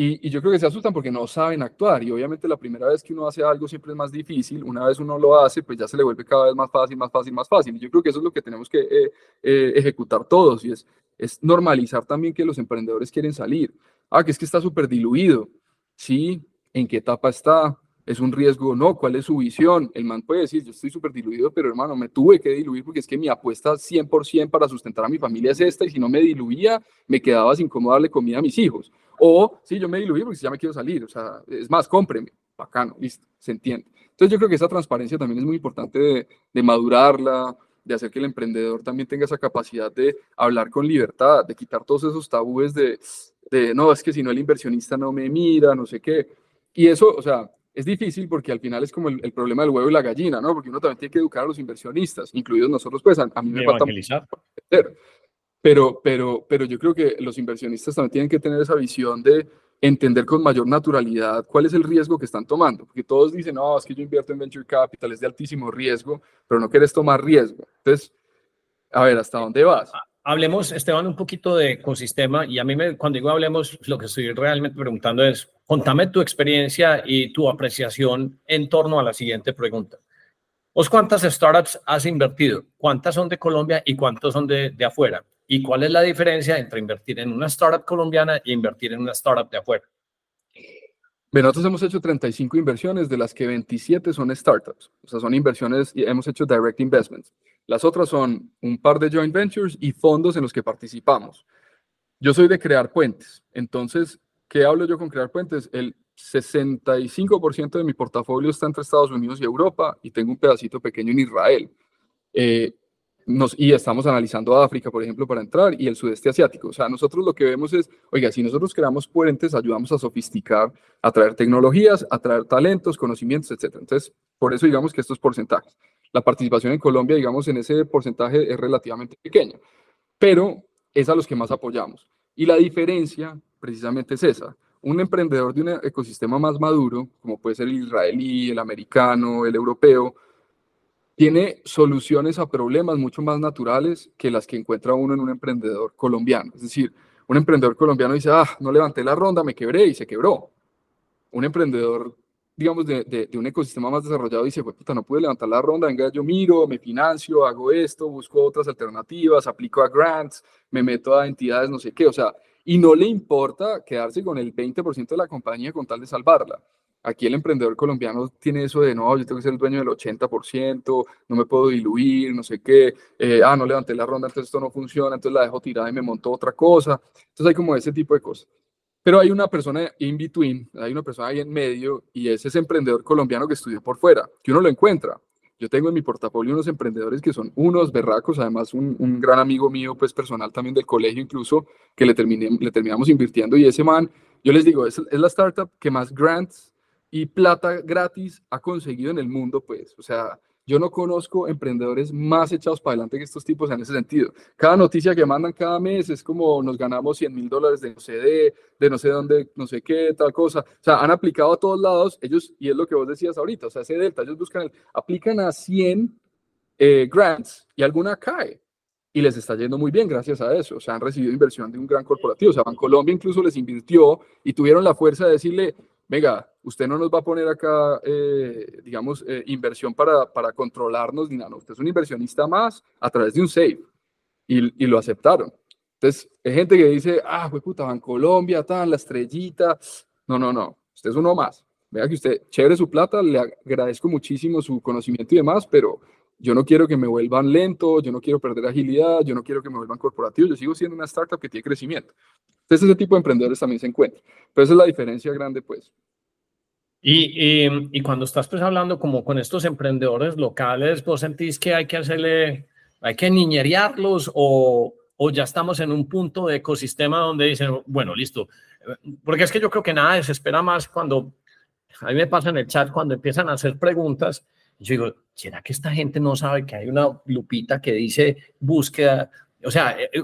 y, yo creo que se asustan porque no saben actuar. Y obviamente la primera vez que uno hace algo siempre es más difícil. Una vez uno lo hace, pues ya se le vuelve cada vez más fácil, más fácil, más fácil. Y yo creo que eso es lo que tenemos que eh, eh, ejecutar todos. Y es, es normalizar también que los emprendedores quieren salir. Ah, que es que está súper diluido. Sí, ¿en qué etapa está? ¿Es un riesgo? No, ¿cuál es su visión? El man puede decir, yo estoy súper diluido, pero hermano, me tuve que diluir porque es que mi apuesta 100% para sustentar a mi familia es esta y si no me diluía, me quedaba sin cómo darle comida a mis hijos. O, sí, yo me diluí porque ya me quiero salir, o sea, es más, cómpreme, bacano, listo, se entiende. Entonces yo creo que esa transparencia también es muy importante de, de madurarla, de hacer que el emprendedor también tenga esa capacidad de hablar con libertad, de quitar todos esos tabúes de, de, no, es que si no el inversionista no me mira, no sé qué. Y eso, o sea, es difícil porque al final es como el, problema del huevo y la gallina, ¿no? Porque uno también tiene que educar a los inversionistas, incluidos nosotros, pues a, mí me falta pero, pero, pero yo creo que los inversionistas también tienen que tener esa visión de entender con mayor naturalidad cuál es el riesgo que están tomando, porque todos dicen, no, es que yo invierto en venture capital, es de altísimo riesgo, pero no quieres tomar riesgo. Entonces, a ver, ¿hasta dónde vas? Hablemos, Esteban, un poquito de ecosistema y a mí me, cuando digo hablemos, lo que estoy realmente preguntando es, contame tu experiencia y tu apreciación en torno a la siguiente pregunta. ¿Vos cuántas startups has invertido? ¿Cuántas son de Colombia y cuántas son de, de afuera? ¿Y cuál es la diferencia entre invertir en una startup colombiana e invertir en una startup de afuera? Bien, nosotros hemos hecho 35 inversiones, de las que 27 son startups, o sea, son inversiones y hemos hecho direct investments. Las otras son un par de joint ventures y fondos en los que participamos. Yo soy de crear puentes, entonces, ¿qué hablo yo con crear puentes? El 65% de mi portafolio está entre Estados Unidos y Europa y tengo un pedacito pequeño en Israel. Eh, y estamos analizando África, por ejemplo, para entrar y el sudeste asiático. O sea, nosotros lo que vemos es, oiga, si nosotros creamos puentes, ayudamos a sofisticar, a traer tecnologías, a traer talentos, conocimientos, etc. Entonces, por eso digamos que estos porcentajes. La participación en Colombia, digamos, en ese porcentaje es relativamente pequeña, pero es a los que más apoyamos. Y la diferencia precisamente es esa. Un emprendedor de un ecosistema más maduro, como puede ser el israelí, el americano, el europeo, tiene soluciones a problemas mucho más naturales que las que encuentra uno en un emprendedor colombiano. Es decir, un emprendedor colombiano dice, ah, no levanté la ronda, me quebré y se quebró. Un emprendedor, digamos, de, de, un ecosistema más desarrollado dice, pues puta, no pude levantar la ronda, venga, yo miro, me financio, hago esto, busco otras alternativas, aplico a grants, me meto a entidades, no sé qué, o sea, y no le importa quedarse con el 20% de la compañía con tal de salvarla. Aquí el emprendedor colombiano tiene eso de, no, yo tengo que ser el dueño del 80%, no me puedo diluir, no sé qué, eh, ah, no levanté la ronda, entonces esto no funciona, entonces la dejo tirada y me monto otra cosa. Entonces hay como ese tipo de cosas. Pero hay una persona in between, hay una persona ahí en medio y es ese emprendedor colombiano que estudió por fuera, que uno lo encuentra. Yo tengo en mi portafolio unos emprendedores que son unos berracos, además un, un gran amigo mío, pues personal también del colegio incluso, que le, terminé, le terminamos invirtiendo. Y ese man, yo les digo, es, es la startup que más grants y plata gratis ha conseguido en el mundo, pues, o sea, yo no conozco emprendedores más echados para adelante que estos tipos en ese sentido. Cada noticia que mandan cada mes es como nos ganamos 100 mil dólares de no sé de, de no sé dónde, no sé qué, tal cosa. O sea, han aplicado a todos lados ellos, y es lo que vos decías ahorita, o sea, ese delta, ellos buscan, el, aplican a 100 eh, grants y alguna cae. Y les está yendo muy bien gracias a eso. O sea, han recibido inversión de un gran corporativo. O sea, Colombia incluso les invirtió y tuvieron la fuerza de decirle, venga, usted no nos va a poner acá, eh, digamos, eh, inversión para, para controlarnos ni nada, usted es un inversionista más a través de un SAFE y, y lo aceptaron. Entonces, hay gente que dice, ah, pues puta, van Colombia, tan, la estrellita. No, no, no, usted es uno más. Vea que usted, chévere su plata, le agradezco muchísimo su conocimiento y demás, pero yo no quiero que me vuelvan lento, yo no quiero perder agilidad, yo no quiero que me vuelvan corporativo, yo sigo siendo una startup que tiene crecimiento. Entonces ese tipo de emprendedores también se encuentran. Pero esa es la diferencia grande, pues. Y, y, cuando estás pues hablando como con estos emprendedores locales, ¿vos sentís que hay que hacerle, hay que niñerearlos o, o ya estamos en un punto de ecosistema donde dicen, bueno, listo? Porque es que yo creo que nada desespera más cuando, a mí me pasa en el chat, cuando empiezan a hacer preguntas yo digo, ¿será que esta gente no sabe que hay una lupita que dice búsqueda? O sea, eh, eh,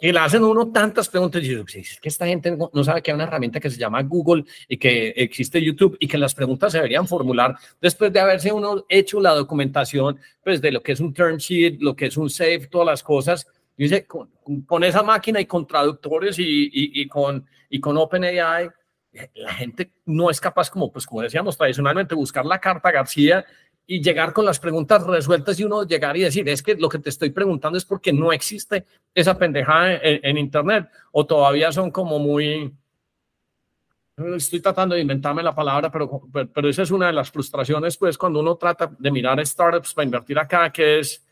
y le hacen uno tantas preguntas y es que esta gente no sabe que hay una herramienta que se llama Google y que existe YouTube y que las preguntas se deberían formular después de haberse uno hecho la documentación pues de lo que es un term sheet, lo que es un safe, todas las cosas. Dice, con, con esa máquina y con traductores y, y, y con, y con OpenAI, eh, la gente no es capaz, como, pues, como decíamos tradicionalmente, buscar la carta García y llegar con las preguntas resueltas y uno llegar y decir, es que lo que te estoy preguntando es porque no existe esa pendejada en, Internet o todavía son como muy... Estoy tratando de inventarme la palabra, pero, pero, esa es una de las frustraciones, pues, cuando uno trata de mirar startups para invertir acá, que es,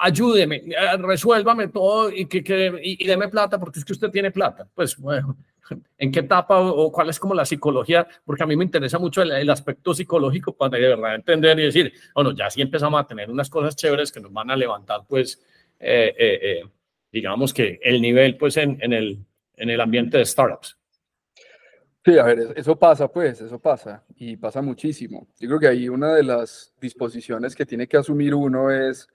ayúdeme, eh, resuélvame todo y, que y, y deme plata porque es que usted tiene plata. Pues, bueno, en qué etapa o, cuál es como la psicología, porque a mí me interesa mucho el, aspecto psicológico para de verdad entender y decir, bueno, ya sí empezamos a tener unas cosas chéveres que nos van a levantar, pues, eh, eh, eh, digamos que el nivel, pues, en, en, el, en el ambiente de startups. Sí, a ver, eso pasa, pues, eso pasa, y pasa muchísimo. Yo creo que ahí una de las disposiciones que tiene que asumir uno es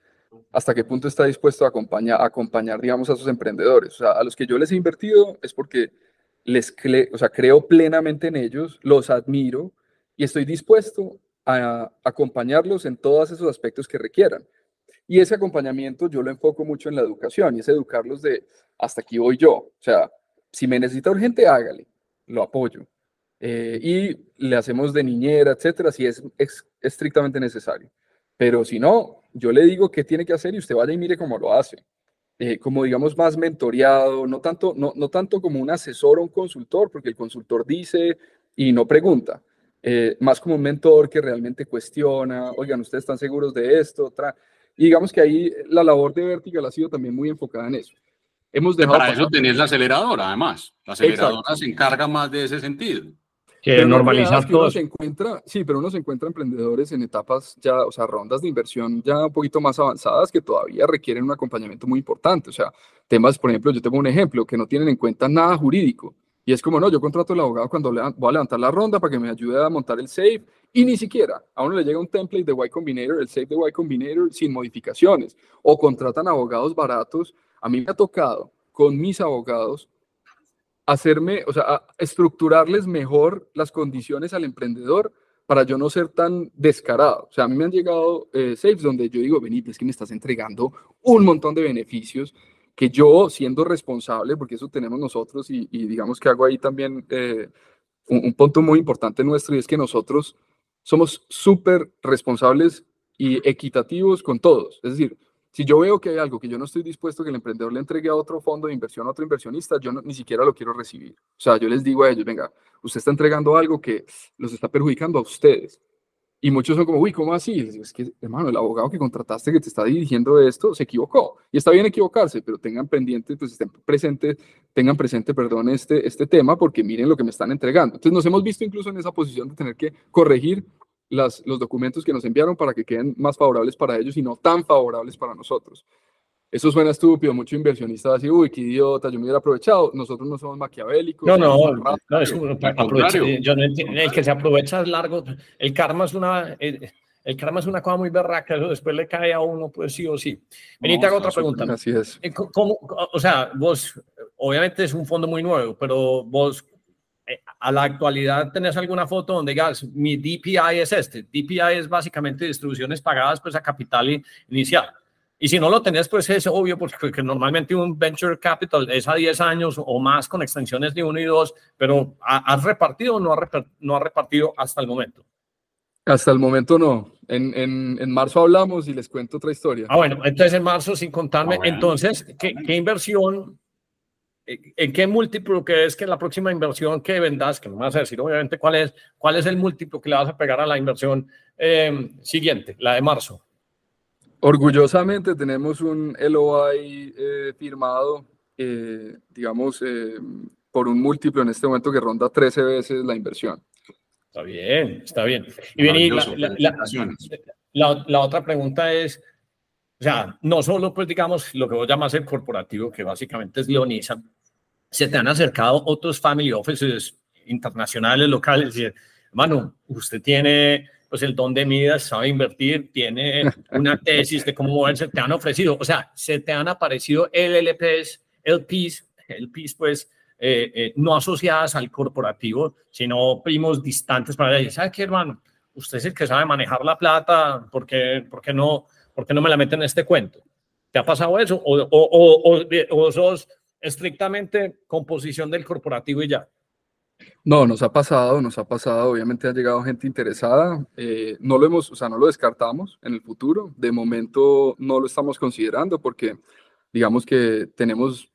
hasta qué punto está dispuesto a acompañar, a acompañar digamos, a sus emprendedores. O sea, a los que yo les he invertido es porque les o sea, creo plenamente en ellos, los admiro y estoy dispuesto a acompañarlos en todos esos aspectos que requieran. Y ese acompañamiento yo lo enfoco mucho en la educación y es educarlos de hasta aquí voy yo. O sea, si me necesita urgente, hágale, lo apoyo. Eh, y le hacemos de niñera, etcétera, si es, es, estrictamente necesario. Pero si no, yo le digo qué tiene que hacer y usted vaya y mire cómo lo hace. Eh, como digamos más mentoreado, no tanto, no, no tanto como un asesor o un consultor, porque el consultor dice y no pregunta, eh, más como un mentor que realmente cuestiona, oigan, ustedes están seguros de esto, y digamos que ahí la labor de Vertical ha sido también muy enfocada en eso. Hemos dejado para eso tenés la aceleradora, además. La aceleradora se encarga más de ese sentido que normalizar todo. Se encuentra, sí, pero uno se encuentra emprendedores en etapas ya, o sea, rondas de inversión ya un poquito más avanzadas que todavía requieren un acompañamiento muy importante. O sea, temas, por ejemplo, yo tengo un ejemplo que no tienen en cuenta nada jurídico. Y es como, no, yo contrato al abogado cuando le voy a levantar la ronda para que me ayude a montar el safe y ni siquiera a uno le llega un template de Y Combinator, el safe de Y Combinator sin modificaciones. O contratan abogados baratos. A mí me ha tocado con mis abogados hacerme, o sea, estructurarles mejor las condiciones al emprendedor para yo no ser tan descarado. O sea, a mí me han llegado eh, saves donde yo digo, vení, es que me estás entregando un montón de beneficios que yo, siendo responsable, porque eso tenemos nosotros, y, digamos que hago ahí también eh, un, un, punto muy importante nuestro, y es que nosotros somos súper responsables y equitativos con todos. Es decir, si yo veo que hay algo que yo no estoy dispuesto que el emprendedor le entregue a otro fondo de inversión, a otro inversionista, yo ni siquiera lo quiero recibir. O sea, yo les digo a ellos, venga, usted está entregando algo que los está perjudicando a ustedes. Y muchos son como, uy, ¿cómo así? Es que, hermano, el abogado que contrataste que te está dirigiendo esto se equivocó. Y está bien equivocarse, pero tengan pendiente, pues estén presentes, tengan presente, perdón, este, este tema, porque miren lo que me están entregando. Entonces nos hemos visto incluso en esa posición de tener que corregir las, los documentos que nos enviaron para que queden más favorables para ellos y no tan favorables para nosotros. Eso suena estúpido, mucho inversionista así, uy, qué idiota, yo me hubiera aprovechado. Nosotros no somos maquiavélicos. No, no, no, es un, yo no entiendo, el que se aprovecha es largo. El karma es una, el, karma es una cosa muy berraca, eso después le cae a uno, pues sí o sí. Vení, te hago otra pregunta. Así es. Eh, ¿Cómo, o sea, vos, obviamente es un fondo muy nuevo, pero vos eh, a la actualidad tenés alguna foto donde digas, mi DPI es este. DPI es básicamente distribuciones pagadas pues a capital inicial. Y si no lo tenés, pues es obvio, porque normalmente un venture capital es a 10 años o más con extensiones de 1 y 2, pero ¿has repartido o no has no ha repartido hasta el momento? Hasta el momento no. En, en, en, marzo hablamos y les cuento otra historia. Ah, bueno, entonces en marzo, sin contarme, ah, entonces, ¿qué, ¿qué, inversión, en qué múltiplo que es que la próxima inversión que vendas, que no me vas a decir obviamente cuál es, cuál es el múltiplo que le vas a pegar a la inversión eh, siguiente, la de marzo? Orgullosamente tenemos un LOI eh, firmado, eh, digamos, eh, por un múltiplo en este momento que ronda 13 veces la inversión. Está bien, está bien. Y bien, la, la, otra pregunta es, o sea, no solo, pues digamos, lo que vos llamas el corporativo, que básicamente es Leonisa, se te han acercado otros family offices internacionales, locales, y, hermano, usted tiene pues el don de Midas sabe invertir, tiene una tesis de cómo moverse, te han ofrecido, o sea, se te han aparecido LLPs, LPs, LPs pues eh, eh, no asociadas al corporativo, sino primos distantes para decir, ¿sabe qué hermano? Usted es el que sabe manejar la plata, ¿por qué, por qué no, por qué no me la meten en este cuento? ¿Te ha pasado eso? ¿O, o, o, o sos estrictamente composición del corporativo y ya? No, nos ha pasado, nos ha pasado, obviamente ha llegado gente interesada, eh, no lo hemos, o sea, no lo descartamos en el futuro, de momento no lo estamos considerando porque digamos que tenemos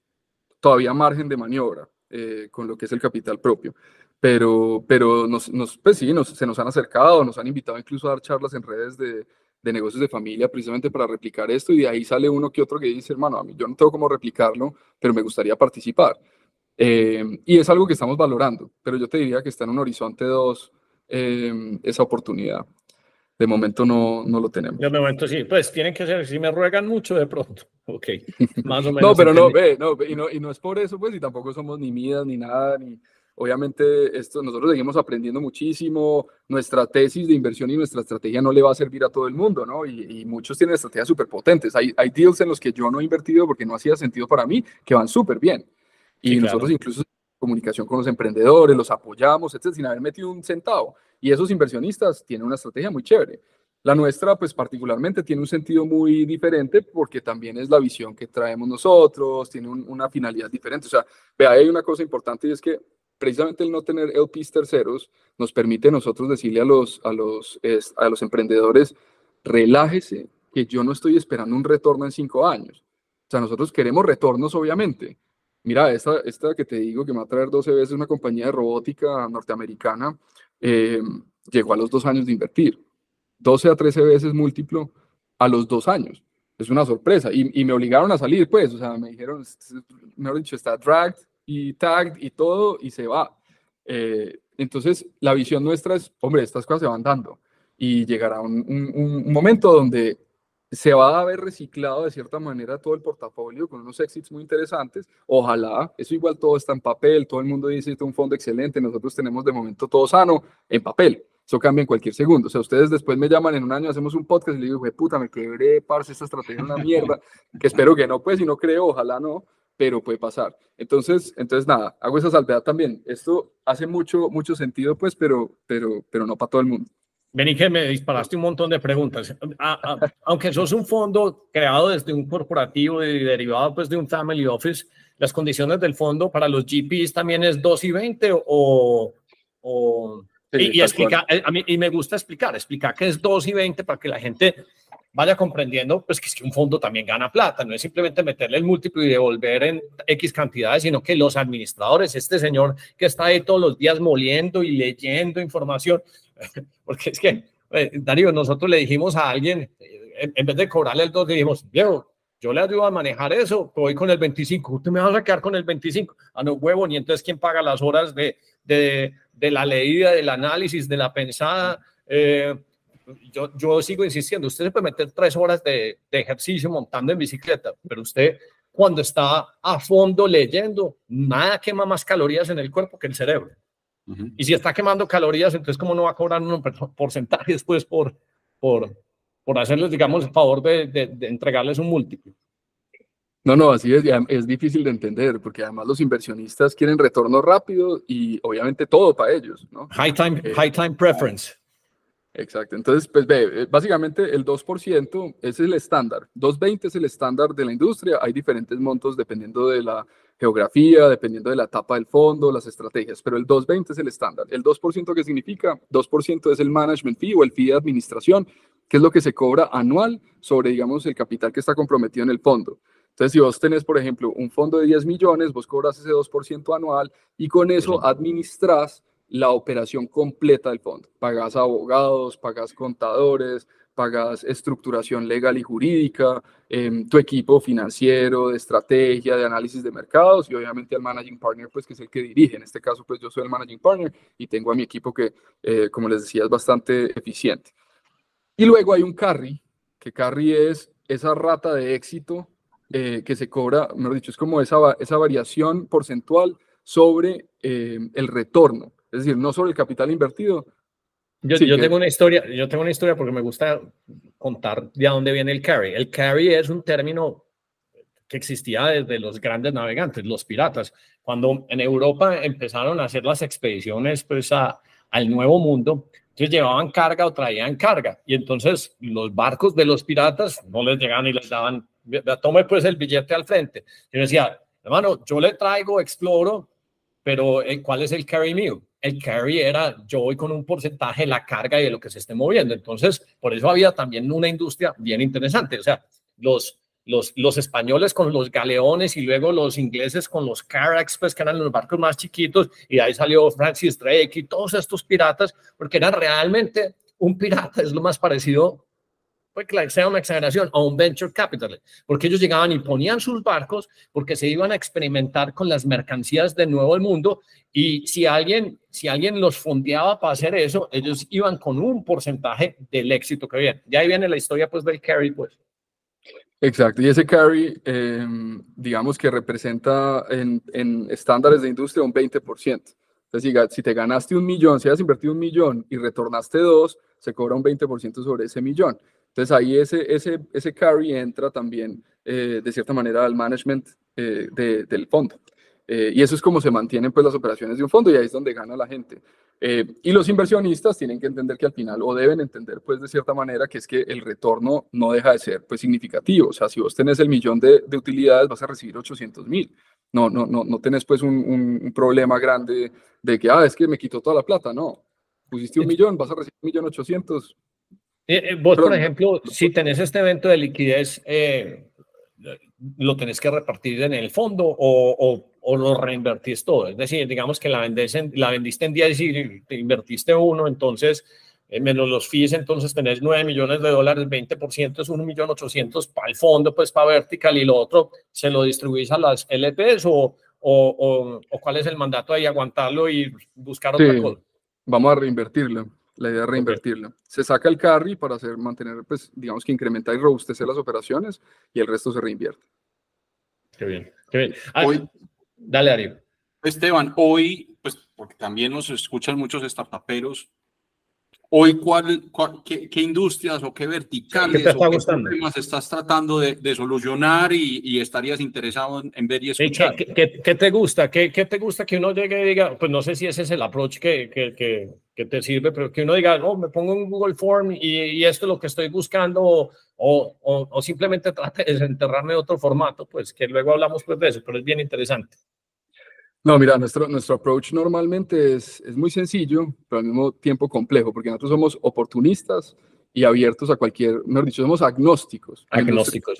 todavía margen de maniobra eh, con lo que es el capital propio, pero, pero nos, nos pues sí, nos, se nos han acercado, nos han invitado incluso a dar charlas en redes de, de negocios de familia precisamente para replicar esto y de ahí sale uno que otro que dice, hermano, a mí yo no tengo cómo replicarlo, pero me gustaría participar. Eh, y es algo que estamos valorando, pero yo te diría que está en un horizonte 2 eh, esa oportunidad. De momento no, no lo tenemos. De momento sí, pues tienen que ser, si me ruegan mucho de pronto, ok, más o menos. no, pero no, ve, no, y no, y no es por eso, pues, y tampoco somos ni midas ni nada, ni, obviamente esto, nosotros seguimos aprendiendo muchísimo, nuestra tesis de inversión y nuestra estrategia no le va a servir a todo el mundo, ¿no? Y, y muchos tienen estrategias súper potentes. Hay, hay deals en los que yo no he invertido porque no hacía sentido para mí, que van súper bien. Y nosotros incluso en comunicación con los emprendedores, los apoyamos, etcétera, sin haber metido un centavo. Y esos inversionistas tienen una estrategia muy chévere. La nuestra, pues particularmente, tiene un sentido muy diferente porque también es la visión que traemos nosotros, tiene una finalidad diferente. O sea, vea, hay una cosa importante y es que precisamente el no tener LPs terceros nos permite a nosotros decirle a los, a los, a los emprendedores, relájese, que yo no estoy esperando un retorno en cinco años. O sea, nosotros queremos retornos, obviamente, Mira, esta, esta que te digo que me va a traer 12 veces una compañía de robótica norteamericana, eh, llegó a los dos años de invertir. 12 a 13 veces múltiplo a los dos años. Es una sorpresa. Y, y me obligaron a salir, pues. O sea, me dijeron, mejor dicho, está dragged y tagged y todo, y se va. Eh, entonces, la visión nuestra es, hombre, estas cosas se van dando. Y llegará un, un, un momento donde se va a haber reciclado de cierta manera todo el portafolio con unos exits muy interesantes. Ojalá, eso igual todo está en papel, todo el mundo dice es un fondo excelente, nosotros tenemos de momento todo sano en papel. Eso cambia en cualquier segundo. O sea, ustedes después me llaman en un año, hacemos un podcast y le digo, puta, me quebré, parce, esta estrategia es una mierda, que espero que no, pues, si no creo, ojalá no, pero puede pasar. Entonces, entonces nada, hago esa salvedad también. Esto hace mucho, mucho sentido, pues, pero, pero, pero no para todo el mundo. Vení que me disparaste un montón de preguntas. aunque sos un fondo creado desde un corporativo y derivado pues de un family office, las condiciones del fondo para los GPs también es 2 y 20 o... o y, explica, eh, a mí, y me gusta explicar, explicar que es 2 y 20 para que la gente vaya comprendiendo pues que es que un fondo también gana plata, no es simplemente meterle el múltiplo y devolver en X cantidades, sino que los administradores, este señor que está ahí todos los días moliendo y leyendo información, porque es que eh, Darío, nosotros le dijimos a alguien, en, vez de cobrarle el 2, dijimos, Diego, yo le ayudo a manejar eso, voy con el 25, usted me va a quedar con el 25. Ah, no, huevo, y entonces, ¿quién paga las horas de, de, de la leída, del análisis, de la pensada? Eh, yo, yo sigo insistiendo, usted se puede meter tres horas de, de ejercicio montando en bicicleta, pero usted cuando está a fondo leyendo, nada quema más calorías en el cuerpo que el cerebro. Y si está quemando calorías, entonces, ¿cómo no va a cobrar un porcentaje después por, por, por hacerles, digamos, el favor de, de, entregarles un múltiplo? No, no, así es, es difícil de entender, porque además los inversionistas quieren retorno rápido y obviamente todo para ellos, ¿no? High time, eh, high time preference. Exacto. Entonces, pues ve, eh, básicamente el 2% es el estándar. 2.20 es el estándar de la industria. Hay diferentes montos dependiendo de la geografía, dependiendo de la etapa del fondo, las estrategias, pero el 2.20 es el estándar. El 2% ¿qué significa? 2% es el management fee o el fee de administración, que es lo que se cobra anual sobre, digamos, el capital que está comprometido en el fondo. Entonces, si vos tenés, por ejemplo, un fondo de 10 millones, vos cobras ese 2% anual y con eso administras la operación completa del fondo. Pagas abogados, pagas contadores, pagas estructuración legal y jurídica, em, tu equipo financiero, de estrategia, de análisis de mercados y obviamente al managing partner, pues que es el que dirige. En este caso, pues yo soy el managing partner y tengo a mi equipo que, eh, como les decía, es bastante eficiente. Y luego hay un carry, que carry es esa rata de éxito eh, que se cobra, mejor dicho, es como esa, esa variación porcentual sobre eh, el retorno. Es decir, no sobre el capital invertido. Yo, yo tengo una historia, yo tengo una historia porque me gusta contar de dónde viene el carry. El carry es un término que existía desde los grandes navegantes, los piratas. Cuando en Europa empezaron a hacer las expediciones pues, a, al Nuevo Mundo, entonces llevaban carga o traían carga. Y entonces los barcos de los piratas no les llegaban y les daban, tome pues el billete al frente. Yo decía, hermano, yo le traigo, exploro, pero eh, ¿cuál es el carry mío? el carry era yo voy con un porcentaje de la carga y de lo que se esté moviendo. Entonces, por eso había también una industria bien interesante. O sea, los, los, los españoles con los galeones y luego los ingleses con los Caracs, pues que eran los barcos más chiquitos, y ahí salió Francis Drake y todos estos piratas, porque eran realmente un pirata, es lo más parecido puede que sea una exageración, a un venture capital, porque ellos llegaban y ponían sus barcos porque se iban a experimentar con las mercancías del nuevo mundo y si alguien, si alguien los fondeaba para hacer eso, ellos iban con un porcentaje del éxito que había. Ya ahí viene la historia pues del carry pues. Exacto, y ese carry, em, digamos que representa en, en, estándares de industria un 20%. Entonces, si te ganaste un millón, si has invertido un millón y retornaste dos, se cobra un 20% sobre ese millón. Entonces ahí ese, ese, ese carry entra también eh, de cierta manera al management eh, del fondo. Eh, y eso es como se mantienen pues las operaciones de un fondo y ahí es donde gana la gente. y los inversionistas tienen que entender que al final, o deben entender pues de cierta manera, que es que el retorno no deja de ser pues significativo. O sea, si vos tenés el millón de, de utilidades, vas a recibir 800 mil. No, no, no, no tenés pues un, un, problema grande de que, ah, es que me quitó toda la plata. No, pusiste un millón, vas a recibir un millón ochocientos eh, eh, vos, por ejemplo, si tenés este evento de liquidez, eh, ¿lo tenés que repartir en el fondo o, o, lo reinvertís todo? Es decir, digamos que la, la vendiste en 10 y te invertiste uno, entonces, menos los fees, entonces tenés 9 millones de dólares, 20% es 1 millón 800 para el fondo, pues para vertical y lo otro se lo distribuís a las LPs o, o, o cuál es el mandato ahí, aguantarlo y buscar otra cosa. Vamos a reinvertirlo. La idea es reinvertirla. Se saca el carry para hacer, mantener, pues, digamos que incrementar y robustecer las operaciones y el resto se reinvierte. Qué bien, qué bien. Ah, hoy, dale, Ari. Esteban, hoy, pues, porque también nos escuchan muchos startuperos, Hoy, ¿cuál, qué, industrias o qué verticales o qué problemas estás tratando de, solucionar y, estarías interesado en, ver y escuchar? ¿Qué, qué, te gusta? ¿Qué, te gusta que uno llegue y diga, pues no sé si ese es el approach que, que te sirve, pero que uno diga, no, me pongo en Google Form y, esto es lo que estoy buscando o, o, o, simplemente trate de desenterrarme de otro formato, pues que luego hablamos pues de eso, pero es bien interesante. No, mira, nuestro, nuestro approach normalmente es, es muy sencillo, pero al mismo tiempo complejo, porque nosotros somos oportunistas y abiertos a cualquier, mejor dicho, somos agnósticos. Agnósticos.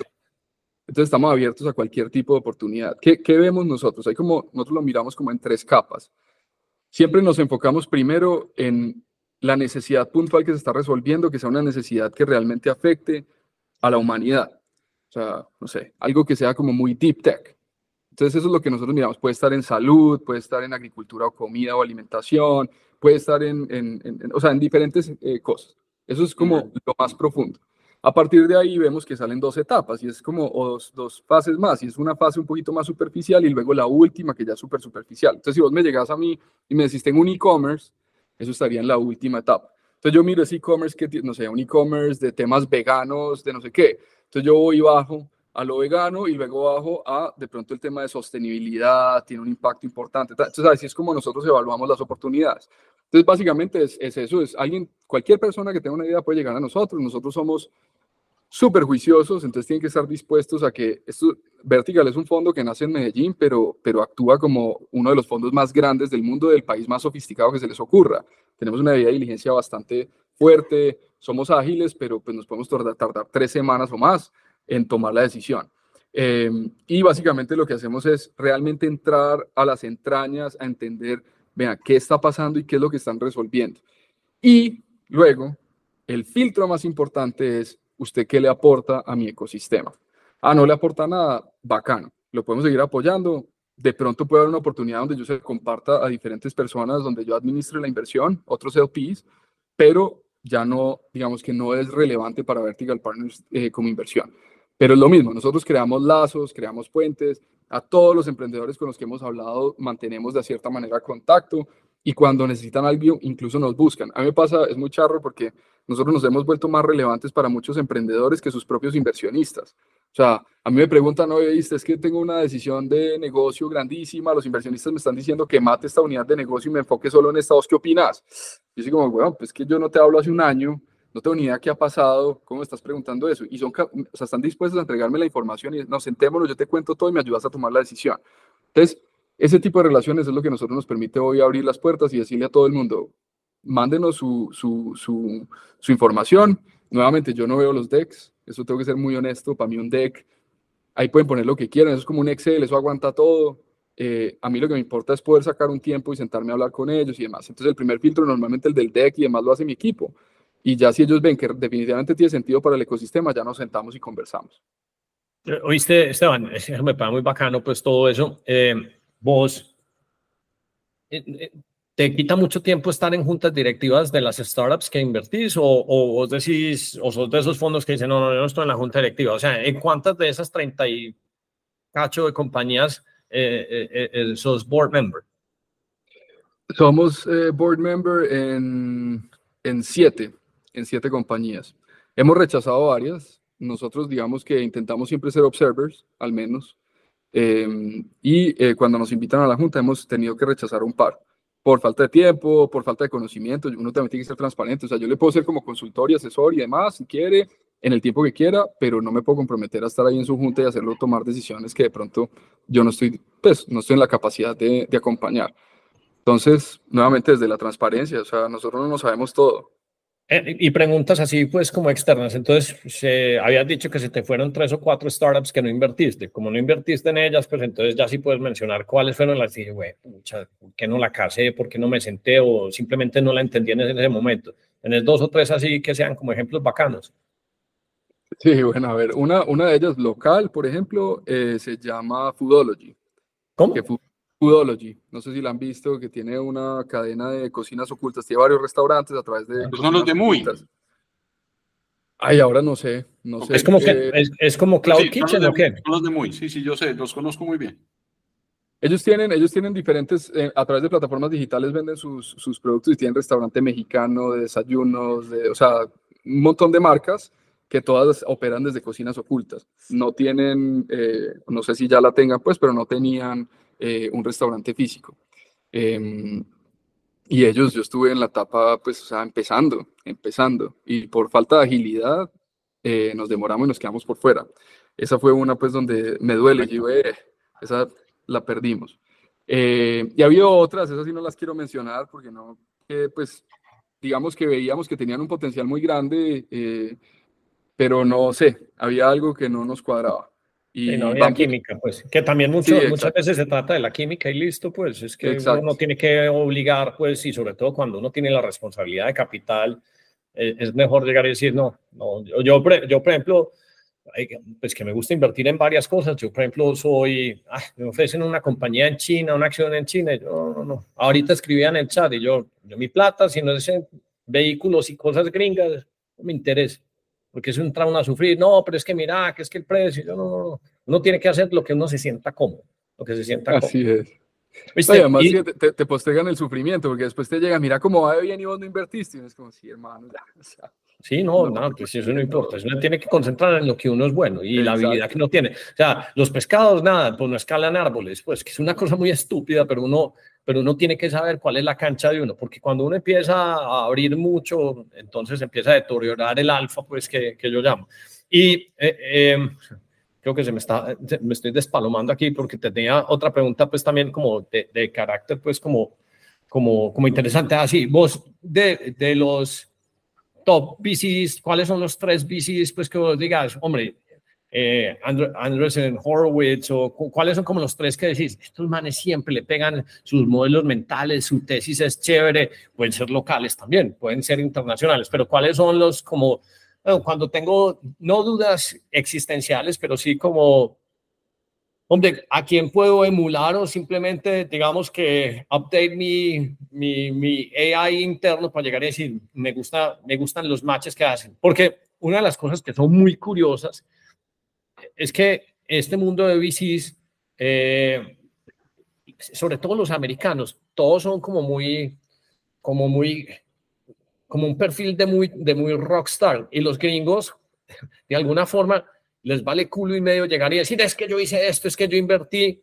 Entonces estamos abiertos a cualquier tipo de oportunidad. ¿Qué, ¿Qué, vemos nosotros? Hay como, nosotros lo miramos como en tres capas. Siempre nos enfocamos primero en la necesidad puntual que se está resolviendo, que sea una necesidad que realmente afecte a la humanidad. O sea, no sé, algo que sea como muy deep tech. Entonces eso es lo que nosotros miramos. Puede estar en salud, puede estar en agricultura o comida o alimentación, puede estar en, en, o sea, en diferentes eh, cosas. Eso es como lo más profundo. A partir de ahí vemos que salen dos etapas y es como dos, dos, fases más y es una fase un poquito más superficial y luego la última que ya es súper superficial. Entonces si vos me llegas a mí y me decís tengo un e-commerce, eso estaría en la última etapa. Entonces yo miro ese e-commerce que, no sé, un e-commerce de temas veganos, de no sé qué. Entonces yo voy bajo a lo vegano y luego bajo a de pronto el tema de sostenibilidad, tiene un impacto importante. Entonces así es como nosotros evaluamos las oportunidades. Entonces básicamente es, es eso, es alguien, cualquier persona que tenga una idea puede llegar a nosotros, nosotros somos súper juiciosos, entonces tienen que estar dispuestos a que esto, Vertical es un fondo que nace en Medellín, pero, pero actúa como uno de los fondos más grandes del mundo, del país más sofisticado que se les ocurra. Tenemos una vía de diligencia bastante fuerte, somos ágiles, pero pues nos podemos tardar tres semanas o más en tomar la decisión. Em, y básicamente lo que hacemos es realmente entrar a las entrañas, a entender, vean, qué está pasando y qué es lo que están resolviendo. Y luego, el filtro más importante es ¿usted qué le aporta a mi ecosistema? Ah, no le aporta nada, bacano, lo podemos seguir apoyando. De pronto puede haber una oportunidad donde yo se comparta a diferentes personas, donde yo administre la inversión, otros LPs, pero ya no, digamos que no es relevante para Vertical Partners eh, como inversión. Pero es lo mismo, nosotros creamos lazos, creamos puentes, a todos los emprendedores con los que hemos hablado mantenemos de cierta manera contacto y cuando necesitan algo incluso nos buscan. A mí me pasa, es muy charro porque nosotros nos hemos vuelto más relevantes para muchos emprendedores que sus propios inversionistas. O sea, a mí me preguntan, oye, viste, es que tengo una decisión de negocio grandísima, los inversionistas me están diciendo que mate esta unidad de negocio y me enfoque solo en esta, qué opinas? Yo digo como, bueno, pues que yo no te hablo hace un año, no tengo ni idea qué ha pasado, ¿cómo me estás preguntando eso? Y son, o sea, están dispuestos a entregarme la información y nos sentémonos, yo te cuento todo y me ayudas a tomar la decisión. Entonces, ese tipo de relaciones es lo que nosotros nos permite hoy abrir las puertas y decirle a todo el mundo, mándenos su, su, su, su, información. Nuevamente, yo no veo los decks, eso tengo que ser muy honesto. Para mí, un deck, ahí pueden poner lo que quieran, eso es como un Excel, eso aguanta todo. Eh, a mí lo que me importa es poder sacar un tiempo y sentarme a hablar con ellos y demás. Entonces, el primer filtro, normalmente el del deck y demás, lo hace mi equipo. Y ya si ellos ven que definitivamente tiene sentido para el ecosistema, ya nos sentamos y conversamos. Eh, oíste, Esteban, me parece muy bacano pues todo eso. Eh, vos, ¿Te quita mucho tiempo estar en juntas directivas de las startups que invertís o, o vos decís, o sos de esos fondos que dicen, no, no, yo no estoy en la junta directiva? O sea, ¿en cuántas de esas 30 y cacho de compañías eh, eh, eh, sos board member? Somos board member en, en siete, en siete compañías. Hemos rechazado varias. Nosotros digamos que intentamos siempre ser observers, al menos. y cuando nos invitan a la junta hemos tenido que rechazar un par por falta de tiempo, por falta de conocimiento, uno también tiene que ser transparente, o sea, yo le puedo ser como consultor y asesor y demás, si quiere, en el tiempo que quiera, pero no me puedo comprometer a estar ahí en su junta y hacerlo tomar decisiones que de pronto yo no estoy, pues, no estoy en la capacidad de, de acompañar. Entonces, nuevamente desde la transparencia, o sea, nosotros no nos sabemos todo. Eh, y preguntas así, pues, como externas. Entonces, se, habías dicho que se te fueron tres o cuatro startups que no invertiste. Como no invertiste en ellas, pues entonces ya sí puedes mencionar cuáles fueron las que dije, güey, ¿por qué no la casé? ¿Por qué no me senté? O simplemente no la entendí en ese momento. ¿Tenés dos o tres así que sean como ejemplos bacanos? Sí, bueno, a ver, una, una de ellas local, por ejemplo, eh, se llama Foodology. ¿Cómo? Foodology, no sé si la han visto, que tiene una cadena de cocinas ocultas, tiene varios restaurantes a través de... Son los de Muy. Ay, ahora no sé, no sé. Es como, que, es, como Cloud Kitchen o qué? Son los de Muy, sí, sí, yo sé, los conozco muy bien. Ellos tienen, ellos tienen diferentes, eh, a través de plataformas digitales venden sus, sus, productos y tienen restaurante mexicano, de desayunos, de, o sea, un montón de marcas que todas operan desde cocinas ocultas. No tienen, eh, no sé si ya la tengan pues, pero no tenían eh, un restaurante físico. Em, y ellos, yo estuve en la etapa, pues, o sea, empezando, empezando. Y por falta de agilidad, eh, nos demoramos y nos quedamos por fuera. Esa fue una, pues, donde me duele. Yo, eh, esa la perdimos. y ha habido otras, esas sí no las quiero mencionar porque no, pues, digamos que veíamos que tenían un potencial muy grande, pero no sé, había algo que no nos cuadraba. Y no había química, pues, que también mucho, muchas veces se trata de la química y listo, pues, es que uno tiene que obligar, pues, y sobre todo cuando uno tiene la responsabilidad de capital, eh, es mejor llegar y decir, no, no, yo, yo, yo por ejemplo, pues que me gusta invertir en varias cosas. Yo, por ejemplo, soy, me ofrecen una compañía en China, una acción en China. Y yo, no, no, ahorita escribía en el chat y yo, yo mi plata, si no es en vehículos y cosas gringas, no me interesa, porque es un trauma a sufrir. No, pero es que mira, que es que el precio, no, no, no. Uno tiene que hacer lo que uno se sienta cómodo, lo que se sienta Así es. además te, te, postergan el sufrimiento, porque después te llega, mira cómo va bien y vos no invertiste. Y es como, sí, hermano, ya, o sea, Sí, no, no, pues eso no importa. Uno tiene que concentrar en lo que uno es bueno y la habilidad que uno tiene. O sea, los pescados, nada, pues no escalan árboles, pues que es una cosa muy estúpida, pero uno, pero uno tiene que saber cuál es la cancha de uno, porque cuando uno empieza a abrir mucho, entonces empieza a deteriorar el alfa, pues que, que yo llamo. Y eh, em, creo que se me está, me estoy despalomando aquí porque tenía otra pregunta, pues también como de, de carácter, pues como, como, como interesante. Así, ah, vos, de, de los top VCs, ¿cuáles son los tres VCs pues que vos digas, hombre, eh, Andresen, Horowitz, o cuáles son como los tres que decís, estos manes siempre le pegan sus modelos mentales, su tesis es chévere, pueden ser locales también, pueden ser internacionales, pero cuáles son los como, cuando tengo no dudas existenciales, pero sí como Hombre, ¿a quién puedo emular o simplemente, digamos que update mi, mi, mi, AI interno para llegar a decir, me, gusta, me gustan los matches que hacen? Porque una de las cosas que son muy curiosas es que este mundo de VCs, eh, sobre todo los americanos, todos son como muy, como muy, como un perfil de muy, de muy rockstar. Y los gringos, de alguna forma, les vale culo y medio llegar y decir, es que yo hice esto, es que yo invertí.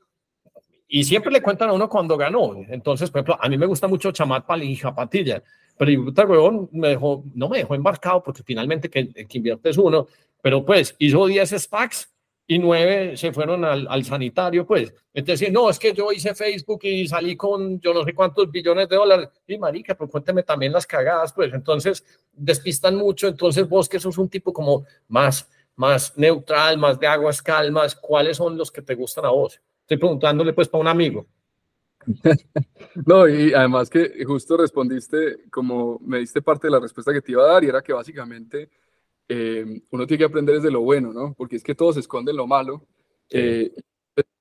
Y siempre le cuentan a uno cuando ganó. Entonces, por ejemplo, a mí me gusta mucho Chamat Palija Patilla, pero puta huevón me dejó, no me dejó embarcado porque finalmente que, que invierte es uno, pero pues hizo 10 SPACs y 9 se fueron al, al, sanitario, pues. Entonces, no, es que yo hice Facebook y salí con yo no sé cuántos billones de dólares. Y marica, pero cuénteme también las cagadas, pues. Entonces, despistan mucho. Entonces, vos que sos un tipo como más más neutral, más de aguas calmas, ¿cuáles son los que te gustan a vos? Estoy preguntándole pues para un amigo. no, y además que justo respondiste, como me diste parte de la respuesta que te iba a dar, y era que básicamente eh, uno tiene que aprender desde lo bueno, ¿no? Porque es que todos esconden lo malo. Eh,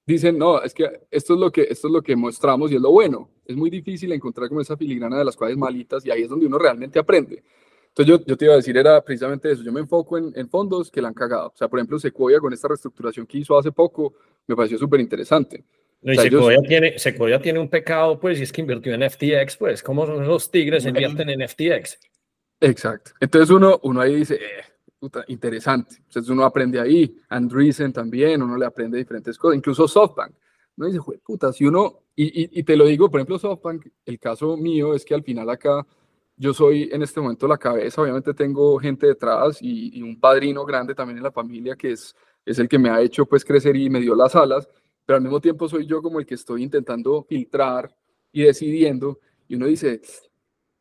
dicen, no, es que esto es, lo que esto es lo que mostramos y es lo bueno. Es muy difícil encontrar como esa filigrana de las cuales malitas y ahí es donde uno realmente aprende. Entonces yo, te iba a decir, era precisamente eso, yo me enfoco en, en, fondos que la han cagado. O sea, por ejemplo, Sequoia con esta reestructuración que hizo hace poco, me pareció súper interesante. No, y Sequoia, tiene, Sequoia tiene un pecado, pues, y es que invirtió en FTX, pues, ¿cómo son los tigres invierten en FTX? Exacto. Entonces uno, uno ahí dice, eh, puta, interesante. Entonces uno aprende ahí, Andreessen también, uno le aprende diferentes cosas, incluso SoftBank. Uno dice, puta, si uno, y, y, y te lo digo, por ejemplo, SoftBank, el caso mío es que al final acá yo soy en este momento la cabeza, obviamente tengo gente detrás y, un padrino grande también en la familia que es, es el que me ha hecho pues crecer y me dio las alas, pero al mismo tiempo soy yo como el que estoy intentando filtrar y decidiendo y uno dice,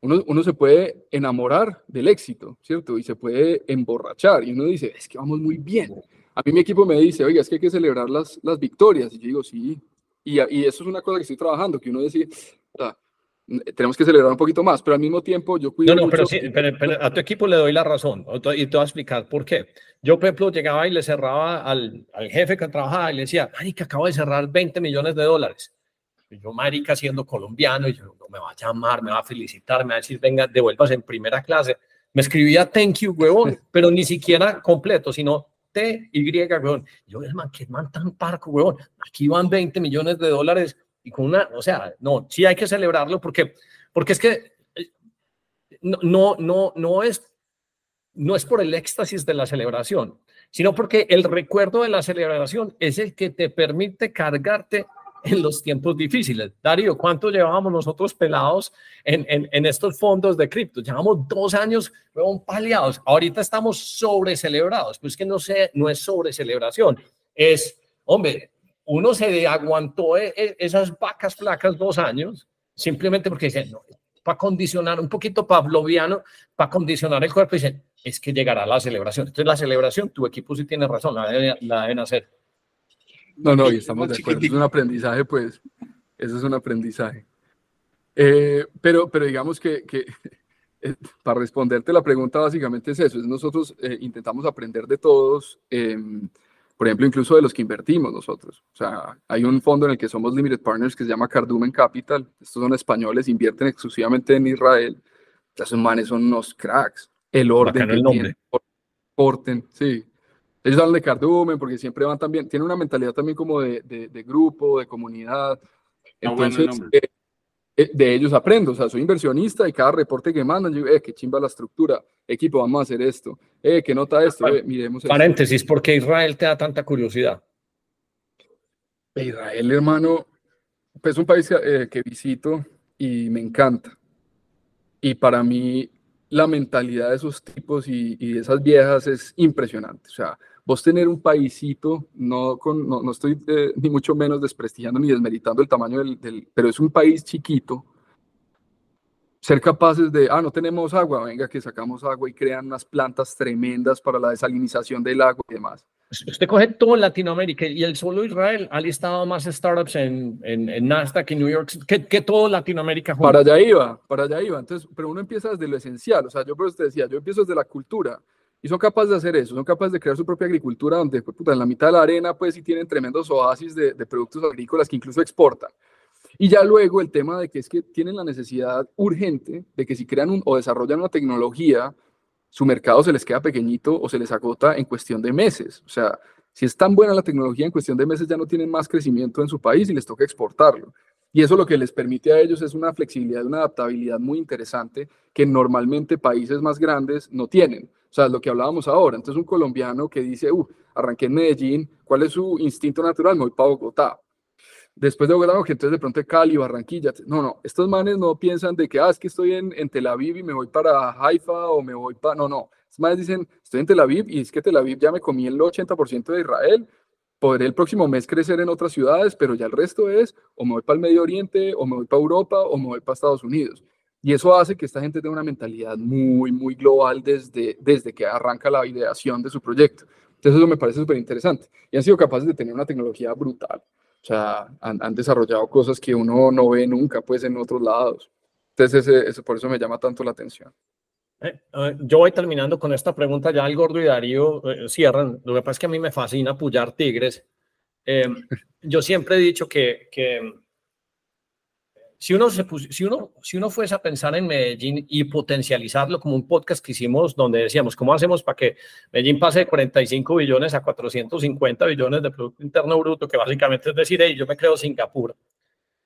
uno, uno se puede enamorar del éxito, ¿cierto? Y se puede emborrachar y uno dice, es que vamos muy bien. A mí mi equipo me dice, oiga, es que hay que celebrar las, las victorias. Y yo digo, sí. Y, y eso es una cosa que estoy trabajando, que uno dice, tenemos que celebrar un poquito más, pero al mismo tiempo yo cuido. No, no, pero, sí, pero, a tu equipo le doy la razón y te voy a explicar por qué. Yo, por ejemplo, llegaba y le cerraba al, al jefe que trabajaba y le decía, Marica, acabo de cerrar 20 millones de dólares. Y yo, Marica, siendo colombiano, y yo, no me va a llamar, me va a felicitar, me va a decir, venga, devuelvas en primera clase. Me escribía thank you, huevón, pero ni siquiera completo, sino T, Y, huevón. Yo, el man, qué man tan parco, huevón. Aquí van 20 millones de dólares y con una, o sea, no, sí hay que celebrarlo porque, porque es que eh, no, no, no, es, no es por el éxtasis de la celebración, sino porque el recuerdo de la celebración es el que te permite cargarte en los tiempos difíciles. Darío, ¿cuánto llevábamos nosotros pelados en, en, en estos fondos de cripto? Llevamos dos años luego paliados. Ahorita estamos sobre celebrados. Pues que no, sé, no es sobre celebración. Es, hombre, uno se aguantó e, e, esas vacas flacas dos años, simplemente porque dicen, no, para condicionar un poquito pavloviano, para condicionar el cuerpo, dicen, es que llegará la celebración. Entonces, la celebración, tu equipo sí tiene razón, la, deben hacer. No, no, y estamos de acuerdo. Es un aprendizaje, pues, eso es un aprendizaje. Eh, pero, pero digamos que, que eh, para responderte la pregunta básicamente es eso, es nosotros eh, intentamos aprender de todos, em, por ejemplo, incluso de los que invertimos nosotros. O sea, hay un fondo en el que somos limited partners que se llama Cardumen Capital, estos son españoles, invierten exclusivamente en Israel, esos manes son unos cracks, el orden que el nombre. porten, sí. Ellos hablan de cardumen porque siempre van también, tienen una mentalidad también como de, de, grupo, de comunidad. Entonces, eh, de ellos aprendo, o sea, soy inversionista y cada reporte que mandan, yo eh, qué chimba la estructura, equipo, vamos a hacer esto, eh, qué nota esto, eh, miremos. Paréntesis, ¿por qué Israel te da tanta curiosidad? Israel, hermano, pues, es un país que, que visito y me encanta. Y para mí, la mentalidad de esos tipos y, y esas viejas es impresionante. O sea, vos tener un paísito, no, con, no, estoy eh, ni mucho menos desprestigiando ni desmeritando el tamaño del, del, pero es un país chiquito, ser capaces de, ah, no tenemos agua, venga que sacamos agua y crean unas plantas tremendas para la desalinización del agua y demás. Usted coge todo Latinoamérica y el solo Israel ha listado más startups en, en, en Nasdaq y New York que, que todo Latinoamérica. Para allá iba, para allá iba. Entonces, pero uno empieza desde lo esencial. O sea, yo por eso te decía, yo empiezo desde la cultura. Y son capaces de hacer eso, son capaces de crear su propia agricultura donde pues, puta, en la mitad de la arena pues sí tienen tremendos oasis de, de, productos agrícolas que incluso exportan. Y ya luego el tema de que es que tienen la necesidad urgente de que si crean un, o desarrollan una tecnología, su mercado se les queda pequeñito o se les agota en cuestión de meses. O sea, si es tan buena la tecnología, en cuestión de meses ya no tienen más crecimiento en su país y les toca exportarlo. Y eso lo que les permite a ellos es una flexibilidad, una adaptabilidad muy interesante que normalmente países más grandes no tienen. O sea, lo que hablábamos ahora. Entonces, un colombiano que dice, uh, arranqué en Medellín, ¿cuál es su instinto natural? Me voy para Bogotá. Después de Bogotá, que entonces de pronto Cali, Barranquilla. No, no, estos manes no piensan de que, ah, es que estoy en, Tel Aviv y me voy para Haifa o me voy para. No, no. Estos manes dicen, estoy en Tel Aviv y es que Tel Aviv ya me comí el 80% de Israel. Podré el próximo mes crecer en otras ciudades, pero ya el resto es o me voy para el Medio Oriente, o me voy para Europa, o me voy para Estados Unidos. Y eso hace que esta gente tenga una mentalidad muy, muy global desde, desde que arranca la ideación de su proyecto. Entonces eso me parece súper interesante. Y han sido capaces de tener una tecnología brutal. O sea, han, desarrollado cosas que uno no ve nunca, pues, en otros lados. Entonces, ese, por eso me llama tanto la atención. Eh, eh, yo voy terminando con esta pregunta, ya el Gordo y Darío eh, cierran. Lo que pasa es que a mí me fascina apoyar tigres. yo siempre he dicho que, que si uno, se si, uno, si uno fuese a pensar en Medellín y potencializarlo como un podcast que hicimos donde decíamos, ¿cómo hacemos para que Medellín pase de 45 billones a 450 billones de Producto Interno Bruto? Que básicamente es decir, yo me creo Singapur.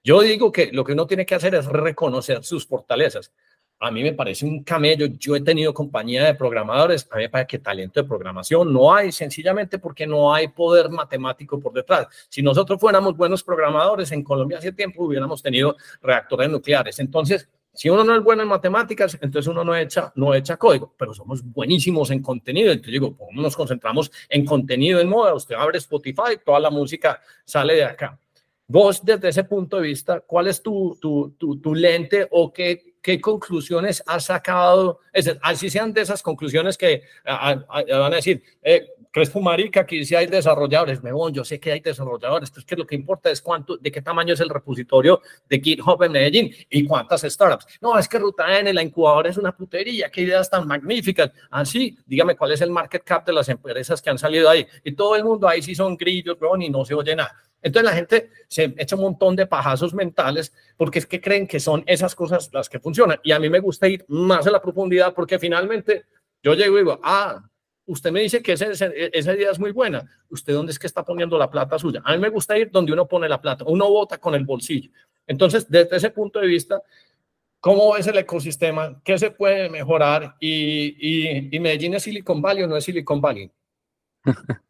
Yo digo que lo que uno tiene que hacer es reconocer sus fortalezas a mí me parece un camello. Yo he tenido compañía de programadores, a mí me parece que talento de programación no hay, sencillamente porque no hay poder matemático por detrás. Si nosotros fuéramos buenos programadores, en Colombia hace tiempo hubiéramos tenido reactores nucleares. Entonces, si uno no es bueno en matemáticas, entonces uno no echa, no echa código, pero somos buenísimos en contenido. Entonces digo, ¿cómo nos concentramos en contenido en moda? Usted abre Spotify, toda la música sale de acá. Vos, desde ese punto de vista, ¿cuál es tu, tu, tu, tu lente o qué ¿qué conclusiones has sacado? Es decir, así sean de esas conclusiones que van a decir, eh, Crespo Marica, aquí sí hay desarrolladores, me voy, yo sé que hay desarrolladores, es que lo que importa es cuánto, de qué tamaño es el repositorio de GitHub en Medellín y cuántas startups. No, es que Ruta N, la incubadora es una putería, qué ideas tan magníficas. Así, ah, dígame cuál es el market cap de las empresas que han salido ahí. Y todo el mundo ahí sí son grillos, y no se oye nada. Entonces la gente se echa un montón de pajazos mentales porque es que creen que son esas cosas las que funcionan. Y a mí me gusta ir más a la profundidad porque finalmente yo llego y digo, ah, usted me dice que esa, esa idea es muy buena. ¿Usted dónde es que está poniendo la plata suya? A mí me gusta ir donde uno pone la plata, uno vota con el bolsillo. Entonces, desde ese punto de vista, ¿cómo es el ecosistema? ¿Qué se puede mejorar? ¿Y, y, y Medellín es Silicon Valley o no es Silicon Valley?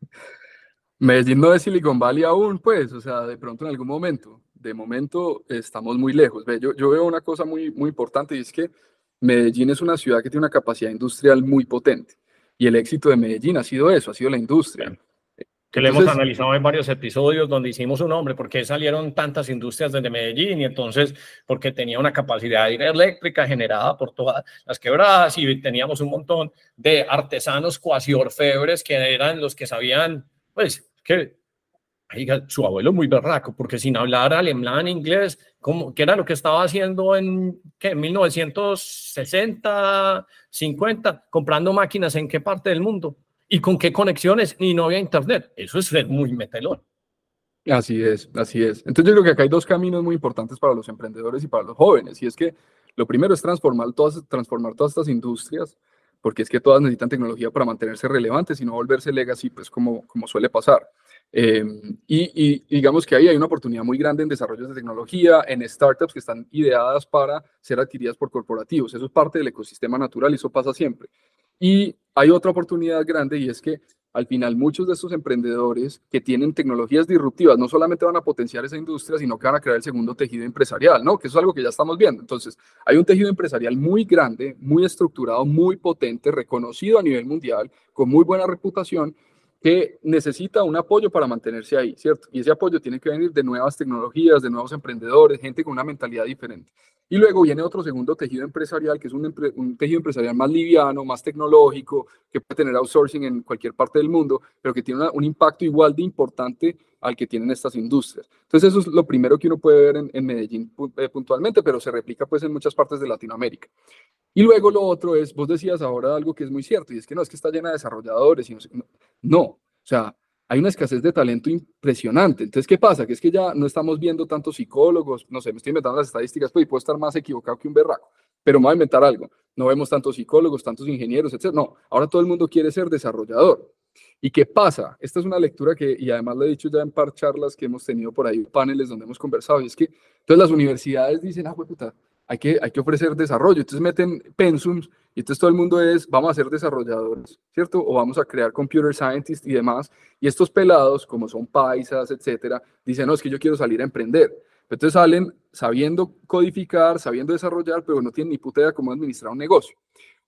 Medellín no es Silicon Valley aún, pues, o sea, de pronto en algún momento. De momento estamos muy lejos. Ve, yo, yo veo una cosa muy, muy importante y es que Medellín es una ciudad que tiene una capacidad industrial muy potente. Y el éxito de Medellín ha sido eso, ha sido la industria. Que le hemos analizado en varios episodios donde hicimos un nombre, por qué salieron tantas industrias desde Medellín y entonces porque tenía una capacidad eléctrica generada por todas las quebradas y teníamos un montón de artesanos cuasi orfebres que eran los que sabían, pues, que su abuelo muy berraco, porque sin hablar alemán, inglés, como, ¿qué era lo que estaba haciendo en ¿qué, 1960, 50, comprando máquinas en qué parte del mundo? ¿Y con qué conexiones? Y no había internet. Eso es ser muy metelón. Así es, así es. Entonces yo creo que acá hay dos caminos muy importantes para los emprendedores y para los jóvenes. Y es que lo primero es transformar todas, transformar todas estas industrias, porque es que todas necesitan tecnología para mantenerse relevantes y no volverse legacy, pues como, como suele pasar. Em, y, digamos que ahí hay una oportunidad muy grande en desarrollos de tecnología, en startups que están ideadas para ser adquiridas por corporativos. Eso es parte del ecosistema natural y eso pasa siempre. Y hay otra oportunidad grande y es que al final muchos de estos emprendedores que tienen tecnologías disruptivas no solamente van a potenciar esa industria, sino que van a crear el segundo tejido empresarial, ¿no? Que es algo que ya estamos viendo. Entonces, hay un tejido empresarial muy grande, muy estructurado, muy potente, reconocido a nivel mundial, con muy buena reputación que necesita un apoyo para mantenerse ahí, ¿cierto? Y ese apoyo tiene que venir de nuevas tecnologías, de nuevos emprendedores, gente con una mentalidad diferente. Y luego viene otro segundo tejido empresarial, que es un, un, tejido empresarial más liviano, más tecnológico, que puede tener outsourcing en cualquier parte del mundo, pero que tiene un impacto igual de importante al que tienen estas industrias. Entonces eso es lo primero que uno puede ver en, en Medellín eh, puntualmente, pero se replica pues en muchas partes de Latinoamérica. Y luego lo otro es, vos decías ahora algo que es muy cierto, y es que no, es que está llena de desarrolladores, no, no, o sea, hay una escasez de talento impresionante. Entonces, ¿qué pasa? Que es que ya no estamos viendo tantos psicólogos, no sé, me estoy inventando las estadísticas, pues, y puedo estar más equivocado que un berraco, pero me voy a inventar algo. No vemos tantos psicólogos, tantos ingenieros, etc. No, ahora todo el mundo quiere ser desarrollador. ¿Y qué pasa? Esta es una lectura que, y además lo he dicho ya en par charlas que hemos tenido por ahí, paneles donde hemos conversado, y es que entonces las universidades dicen, ah, puta, hay que, hay que ofrecer desarrollo. Entonces meten pensums y entonces todo el mundo es, vamos a ser desarrolladores, ¿cierto? O vamos a crear computer scientists y demás. Y estos pelados, como son paisas, etcétera, dicen, no, es que yo quiero salir a emprender. Entonces salen sabiendo codificar, sabiendo desarrollar, pero no tienen ni puta idea cómo administrar un negocio.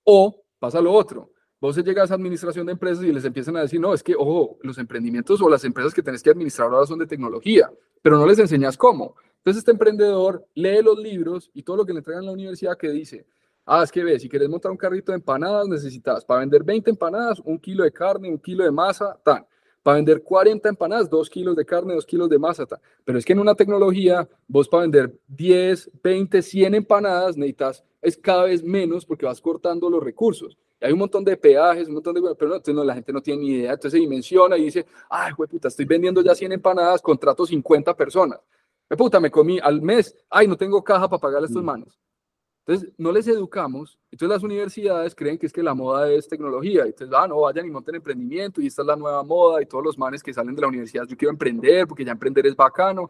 O pasa lo otro. Vos llegas a administración de empresas y les empiezan a decir, no, es que, ojo, los emprendimientos o las empresas que tenés que administrar ahora son de tecnología, pero no les enseñas cómo. Entonces este emprendedor lee los libros y todo lo que le entregan en la universidad que dice, ah, es que ves, si quieres montar un carrito de empanadas, necesitas para vender 20 empanadas, un kilo de carne, un kilo de masa, tan. Para vender 40 empanadas, 2 kilos de carne, 2 kilos de masa, tan. Pero es que en una tecnología, vos para vender 10, 20, 100 empanadas, necesitas, es cada vez menos porque vas cortando los recursos. hay un montón de peajes, un montón de... Pero entonces no, la gente no tiene ni idea. Entonces se dimensiona y dice, ay, puta, estoy vendiendo ya 100 empanadas, contrato 50 personas. Me puta, me comí al mes, ay, no tengo caja para pagarle a estos mm. manos. Entonces, no les educamos. Entonces, las universidades creen que es que la moda es tecnología. Entonces, ah, no, vayan y monten emprendimiento y esta es la nueva moda y todos los manes que salen de la universidad, yo quiero emprender porque ya emprender es bacano.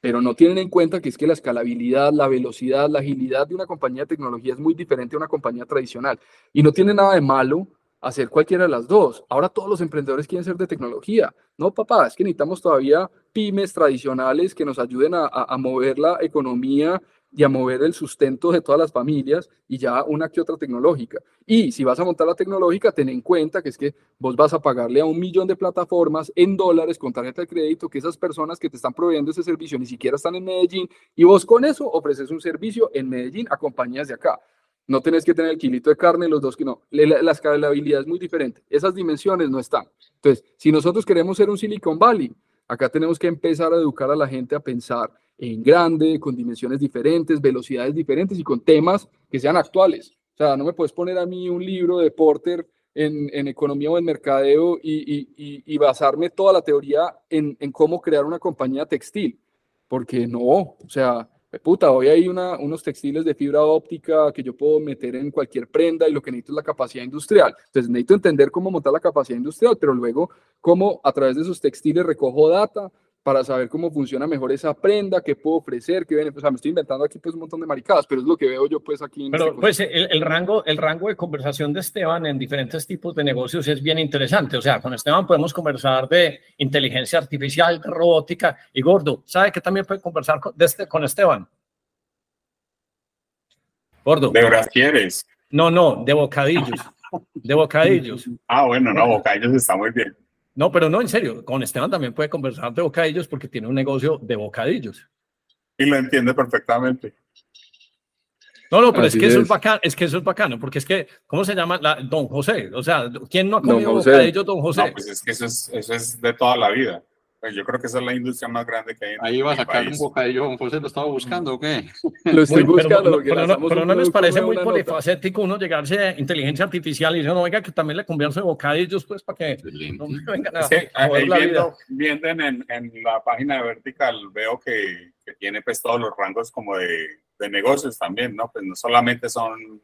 Pero no tienen en cuenta que es que la escalabilidad, la velocidad, la agilidad de una compañía de tecnología es muy diferente a una compañía tradicional. Y no tiene nada de malo hacer cualquiera de las dos. Ahora todos los emprendedores quieren ser de tecnología. No, papá, es que necesitamos todavía pymes tradicionales que nos ayuden a, mover la economía y a mover el sustento de todas las familias y ya una que otra tecnológica. Y si vas a montar la tecnológica, ten en cuenta que es que vos vas a pagarle a un millón de plataformas en dólares con tarjeta de crédito, que esas personas que te están proveyendo ese servicio ni siquiera están en Medellín y vos con eso ofreces un servicio en Medellín a compañías de acá. No tenés que tener el kilito de carne, los dos que no. La, escalabilidad es muy diferente. Esas dimensiones no están. Entonces, si nosotros queremos ser un Silicon Valley, acá tenemos que empezar a educar a la gente a pensar en grande, con dimensiones diferentes, velocidades diferentes y con temas que sean actuales. O sea, no me puedes poner a mí un libro de Porter en, en economía o en mercadeo y, y, y, basarme toda la teoría en, en cómo crear una compañía textil. Porque no, o sea, puta, hoy hay unos textiles de fibra óptica que yo puedo meter en cualquier prenda y lo que necesito es la capacidad industrial. Entonces necesito entender cómo montar la capacidad industrial, pero luego cómo a través de esos textiles recojo data, para saber cómo funciona mejor esa prenda, qué puedo ofrecer, qué viene. O sea, me estoy inventando aquí pues un montón de maricadas, pero es lo que veo yo pues aquí. En pero este pues el, el, rango, el rango de conversación de Esteban en diferentes tipos de negocios es bien interesante. O sea, con Esteban podemos conversar de inteligencia artificial, robótica y gordo. ¿Sabe que también puede conversar con, de este, con Esteban? Gordo. ¿De quieres? No, no, de bocadillos. De bocadillos. ah, bueno, no, bocadillos está muy bien. No, pero no, en serio, con Esteban también puede conversar de bocadillos porque tiene un negocio de bocadillos. Y lo entiende perfectamente. No, no, pero es que eso es bacano, es que eso es bacano, porque es que, ¿cómo se llama? La, don José, o sea, ¿quién no ha comido bocadillos, don José? No, pues es que eso es, eso es de toda la vida. Pues yo creo que esa es la industria más grande que hay. En Ahí va a sacar un bocadillo, José lo estaba buscando, ¿o qué? Lo estoy buscando. Pero, no, pero no les parece muy polifacético uno llegarse a inteligencia artificial y decir, no, venga, que también le convierto de bocadillos, pues, para que no me vengan a, sí, viendo, viendo en, en, la página de Vertical, veo que, que, tiene pues todos los rangos como de, de negocios también, ¿no? Pues no solamente son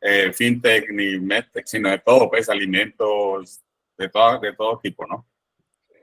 eh, fintech ni medtech, sino de todo, pues, alimentos, de todo, de todo tipo, ¿no?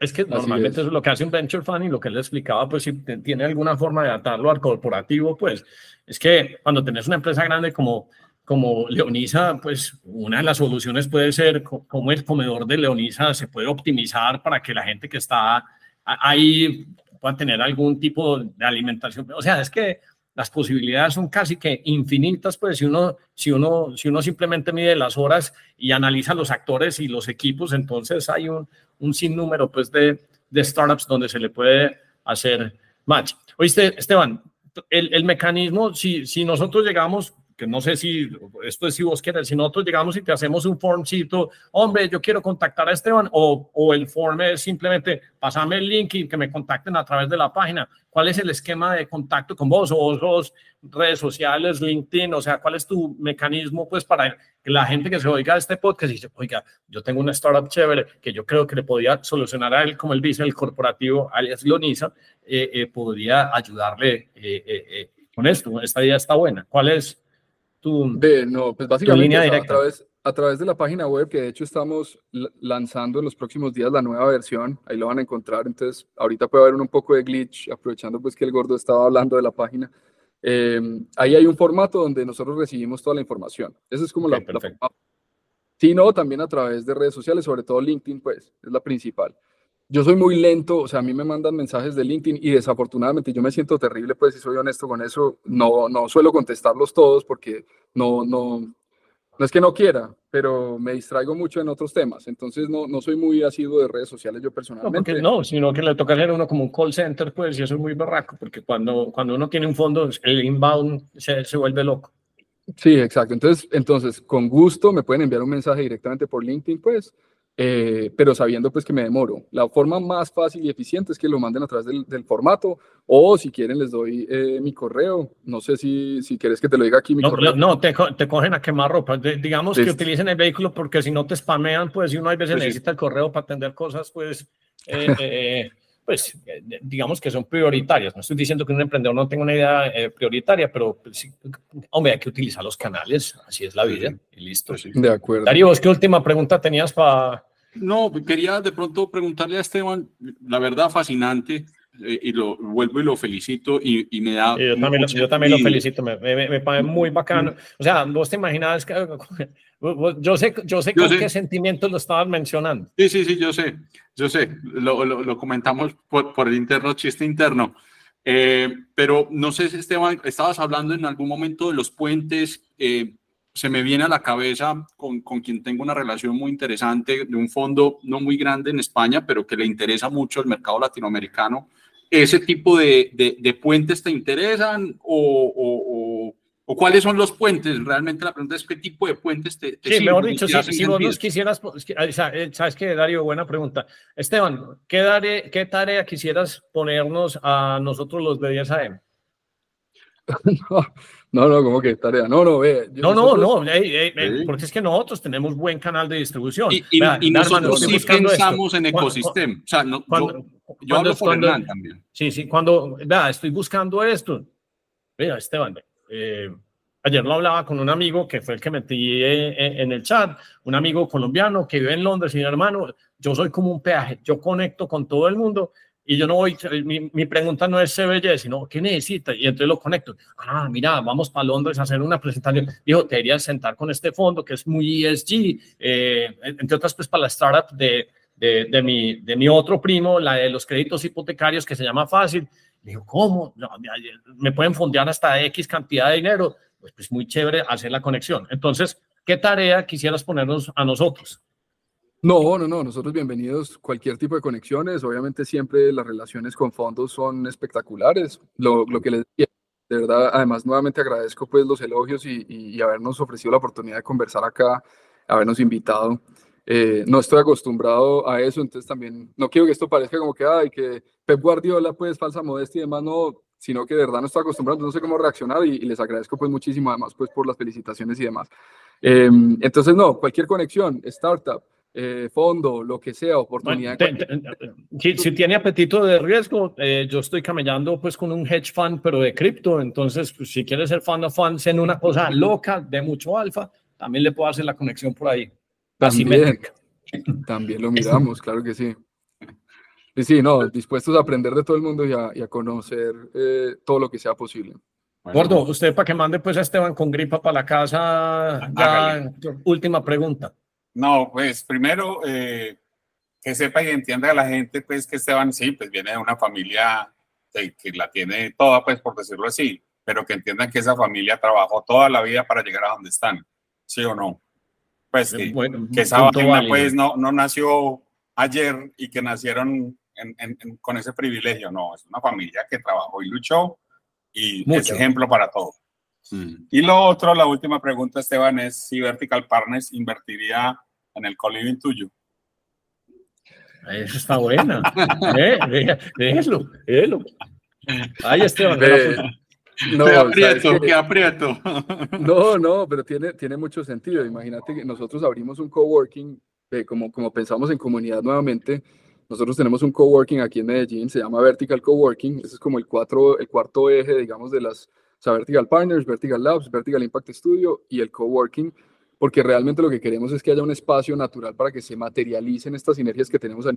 Es que normalmente es. lo que hace un venture fund y lo que él explicaba, pues si tiene alguna forma de atarlo al corporativo, pues es que cuando tenés una empresa grande como, como Leonisa, pues una de las soluciones puede ser como el comedor de Leonisa se puede optimizar para que la gente que está ahí pueda tener algún tipo de alimentación. O sea, es que las posibilidades son casi que infinitas, pues si uno, si uno, si uno simplemente mide las horas y analiza los actores y los equipos, entonces hay un, un sinnúmero pues de, de startups donde se le puede hacer match. Oíste, Esteban, el, el mecanismo, si, si nosotros llegamos no sé si esto es si vos quieres, si nosotros llegamos y te hacemos un formcito, hombre, yo quiero contactar a Esteban, o, o el form es simplemente pasame el link y que me contacten a través de la página. ¿Cuál es el esquema de contacto con vos? ¿O vos redes sociales, LinkedIn? O sea, ¿cuál es tu mecanismo pues para que la gente que se oiga este podcast y dice, oiga, yo tengo una startup chévere que yo creo que le podía solucionar a él, como él dice, el corporativo, alias Leonisa, eh, eh, podría ayudarle eh, con esto. Esta idea está buena. ¿Cuál es de, no, pues básicamente a, través, a través de la página web, que de hecho estamos lanzando en los próximos días la nueva versión, ahí lo van a encontrar, entonces ahorita puede haber un poco de glitch, aprovechando pues que el gordo estaba hablando de la página. Em, ahí hay un formato donde nosotros recibimos toda la información. Esa es como la, la, Sí, no, también a través de redes sociales, sobre todo LinkedIn, pues, es la principal yo soy muy lento, o sea, a mí me mandan mensajes de LinkedIn y desafortunadamente yo me siento terrible, pues si soy honesto con eso, no, no suelo contestarlos todos porque no, no, no es que no quiera, pero me distraigo mucho en otros temas, entonces no, no soy muy asiduo de redes sociales yo personalmente. No, no, sino que le toca hacer uno como un call center, pues, y eso es muy barraco, porque cuando, cuando uno tiene un fondo, el inbound se, se vuelve loco. Sí, exacto. Entonces, entonces, con gusto me pueden enviar un mensaje directamente por LinkedIn, pues, eh, pero sabiendo pues que me demoro. La forma más fácil y eficiente es que lo manden a través del, formato o si quieren les doy eh, mi correo. No sé si, si quieres que te lo diga aquí mi correo. No, te, te, cogen a quemar ropa. digamos que utilicen el vehículo porque si no te spamean, pues si uno hay veces pues necesita el correo para atender cosas, pues... Eh, pues digamos que son prioritarias. No estoy diciendo que un emprendedor no tenga una idea prioritaria, pero pues, hombre, hay que utilizar los canales, así es la vida, y listo. De acuerdo. Darío, ¿qué última pregunta tenías para no, quería de pronto preguntarle a Esteban, la verdad fascinante, eh, y lo vuelvo y lo felicito y, y me da... Yo también, yo también lo felicito, me, me, parece muy bacano. O sea, vos te imaginabas que... Yo sé, yo sé con qué sentimientos lo estabas mencionando. Sí, sí, sí, yo sé, yo sé, lo, lo, lo comentamos por, por, el interno, chiste interno. Eh, pero no sé, Esteban, estabas hablando en algún momento de los puentes. Eh, se me viene a la cabeza con, con, quien tengo una relación muy interesante de un fondo no muy grande en España, pero que le interesa mucho el mercado latinoamericano. ¿Ese tipo de, de, puentes te interesan o, o, o, cuáles son los puentes? Realmente la pregunta es qué tipo de puentes te, te Sí, mejor dicho, si, si vos nos quisieras, eh, sabes que Darío, buena pregunta. Esteban, ¿qué, ¿qué tarea quisieras ponernos a nosotros los de 10 AM? No, no, como que tarea. No, no, ve. No, no, no, porque es que nosotros tenemos buen canal de distribución. Y, y, nosotros sí pensamos en ecosistema. O sea, no, yo, yo hablo por Hernán también. Sí, sí, cuando, vea, estoy buscando esto. Vea, Esteban, eh, ayer lo hablaba con un amigo que fue el que metí eh, en el chat, un amigo colombiano que vive en Londres y mi hermano, yo soy como un peaje, yo conecto con todo el mundo y yo no voy, mi, mi pregunta no es CBY, sino ¿qué necesita? Y entonces lo conecto. Ah, mira, vamos para Londres a hacer una presentación. Dijo, te deberías sentar con este fondo que es muy ESG, eh, entre otras, pues para la startup de, de, de, mi, de mi otro primo, la de los créditos hipotecarios que se llama Fácil. Le digo, ¿cómo? me pueden fondear hasta X cantidad de dinero. Pues, pues muy chévere hacer la conexión. Entonces, ¿qué tarea quisieras ponernos a nosotros? No, no, no, nosotros bienvenidos cualquier tipo de conexiones. Obviamente siempre las relaciones con fondos son espectaculares. Lo, lo que les decía, de verdad, además nuevamente agradezco pues los elogios y, y, habernos ofrecido la oportunidad de conversar acá, habernos invitado. eh, no estoy acostumbrado a eso, entonces también no quiero que esto parezca como que, ay, que Pep Guardiola, pues falsa modestia y demás, no, sino que de verdad no estoy acostumbrado, no sé cómo reaccionar y, les agradezco pues muchísimo además pues por las felicitaciones y demás. Em, entonces, no, cualquier conexión, startup, eh, fondo, lo que sea, oportunidad. si, tiene apetito de riesgo, eh, yo estoy camellando pues con un hedge fund, pero de cripto, entonces pues, si quiere ser fund of funds en una cosa loca, de mucho alfa, también le puedo hacer la conexión por ahí. También, también lo miramos, claro que sí. Sí, sí, no, dispuestos a aprender de todo el mundo y a, conocer eh, todo lo que sea posible. Gordo, usted para que mande pues a Esteban con gripa para la casa, ya, última pregunta. No, pues primero eh, que sepa y entienda a la gente pues que Esteban sí, pues viene de una familia que, que la tiene toda, pues por decirlo así, pero que entiendan que esa familia trabajó toda la vida para llegar a donde están, ¿sí o no? pues que, que esa vaina pues no, no nació ayer y que nacieron con ese privilegio, no, es una familia que trabajó y luchó y es ejemplo para todo. Y lo otro, la última pregunta, Esteban, es si Vertical Partners invertiría en el coliving tuyo. Eso está buena. eh, déjelo, déjelo. Ahí, Esteban. No, qué aprieto, qué aprieto. No, no, pero tiene, tiene mucho sentido. Imagínate que nosotros abrimos un coworking, eh, como, como pensamos en comunidad nuevamente, nosotros tenemos un coworking aquí en Medellín, se llama Vertical Coworking, ese es como el, cuatro, el cuarto eje, digamos, de las, o sea, Vertical Partners, Vertical Labs, Vertical Impact Studio y el coworking, porque realmente lo que queremos es que haya un espacio natural para que se materialicen estas sinergias que tenemos a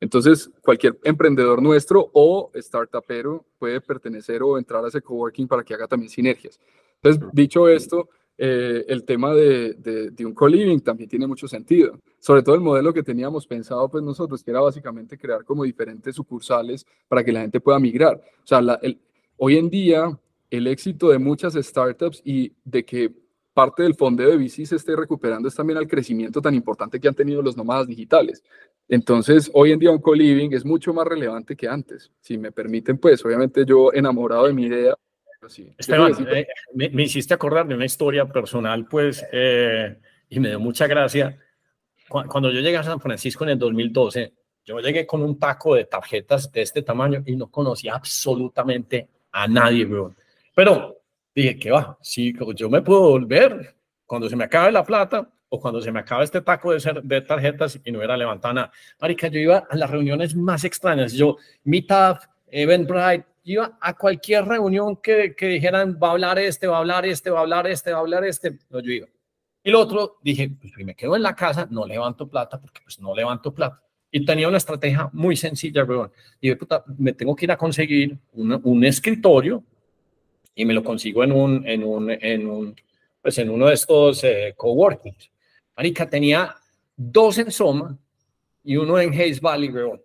entonces, cualquier emprendedor nuestro o startupero puede pertenecer o entrar a ese coworking para que haga también sinergias. Entonces, dicho esto, eh, el tema de, de, un co-living también tiene mucho sentido. Sobre todo el modelo que teníamos pensado pues nosotros, que era básicamente crear como diferentes sucursales para que la gente pueda migrar. O sea, el, hoy en día el éxito de muchas startups y de que parte del fondeo de VC se esté recuperando es también al crecimiento tan importante que han tenido los nómadas digitales. Entonces, hoy en día un co-living es mucho más relevante que antes. Si me permiten, pues, obviamente yo enamorado de mi idea. Sí, Esteban, eh, me, hiciste acordar de una historia personal, pues, eh, y me dio mucha gracia. Cuando yo llegué a San Francisco en el 2012, yo llegué con un taco de tarjetas de este tamaño y no conocía absolutamente a nadie, bro. Pero dije, ¿qué va? Si yo me puedo volver cuando se me acabe la plata, o cuando se me acaba este taco de, ser, de tarjetas y no era levantada nada. Marica, yo iba a las reuniones más extrañas. Yo, Meetup, Eventbrite, iba a cualquier reunión que, que, dijeran va a hablar este, va a hablar este, va a hablar este, va a hablar este. No, yo iba. Y lo otro, dije, pues me quedo en la casa, no levanto plata, porque pues no levanto plata. Y tenía una estrategia muy sencilla, weón. Y puta, me tengo que ir a conseguir un, un escritorio y me lo consigo en un, en un, en un, pues en uno de estos eh, coworkings. Marica, tenía dos en Soma y uno en Hayes Valley, weón.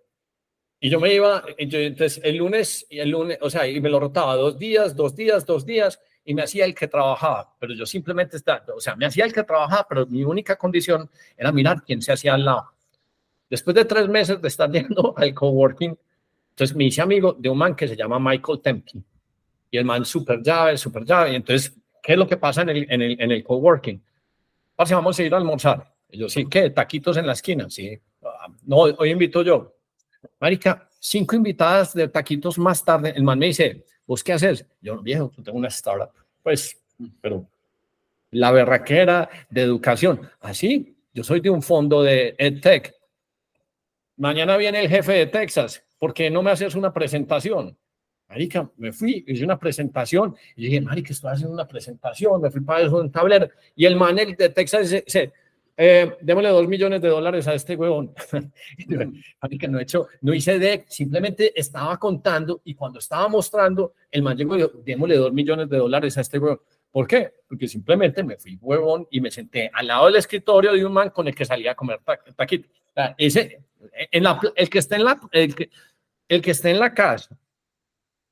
Y yo me iba, entonces el lunes, el lunes, o sea, y me lo rotaba dos días, dos días, dos días, y me hacía el que trabajaba, pero yo simplemente estaba, o sea, me hacía el que trabajaba, pero mi única condición era mirar quién se hacía al lado. Después de tres meses de estar yendo al coworking, entonces me hice amigo de un man que se llama Michael Temkin, y el man super llave, super llave, y entonces, ¿qué es lo que pasa en el, en el, en el coworking? vamos a ir a almorzar. Yo, sí, ¿qué? Taquitos en la esquina. Sí. No, hoy invito yo. Marica, cinco invitadas de taquitos más tarde. El man me dice, ¿vos qué haces? Yo, viejo, tengo una startup. Pues, pero la berraquera de educación. Así, ah, yo soy de un fondo de EdTech. Mañana viene el jefe de Texas. ¿Por qué no me haces una presentación? Marica, me fui, hice una presentación y dije, Marica, estoy haciendo una presentación, me fui para eso un tablero. Y el man de Texas dice, eh, démosle dos millones de dólares a este huevón. Marica, no he hecho, no hice de, simplemente estaba contando y cuando estaba mostrando, el man llegó y dijo, démosle dos millones de dólares a este huevón. ¿Por qué? Porque simplemente me fui huevón y me senté al lado del escritorio de un man con el que salía a comer taquito. ese, en la, el que está en la, el que, el que esté en la casa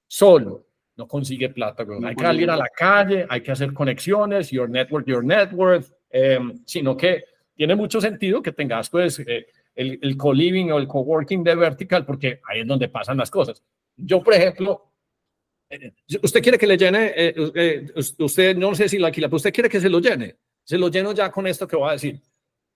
solo no consigue plata. hay que salir a la calle, hay que hacer conexiones, your network, your network, em, sino que tiene mucho sentido que tengas pues eh, el, el co-living o el co-working de vertical porque ahí es donde pasan las cosas. Yo, por ejemplo, eh, usted quiere que le llene, eh, usted no sé si la alquila, pero usted quiere que se lo llene. Se lo lleno ya con esto que voy a decir.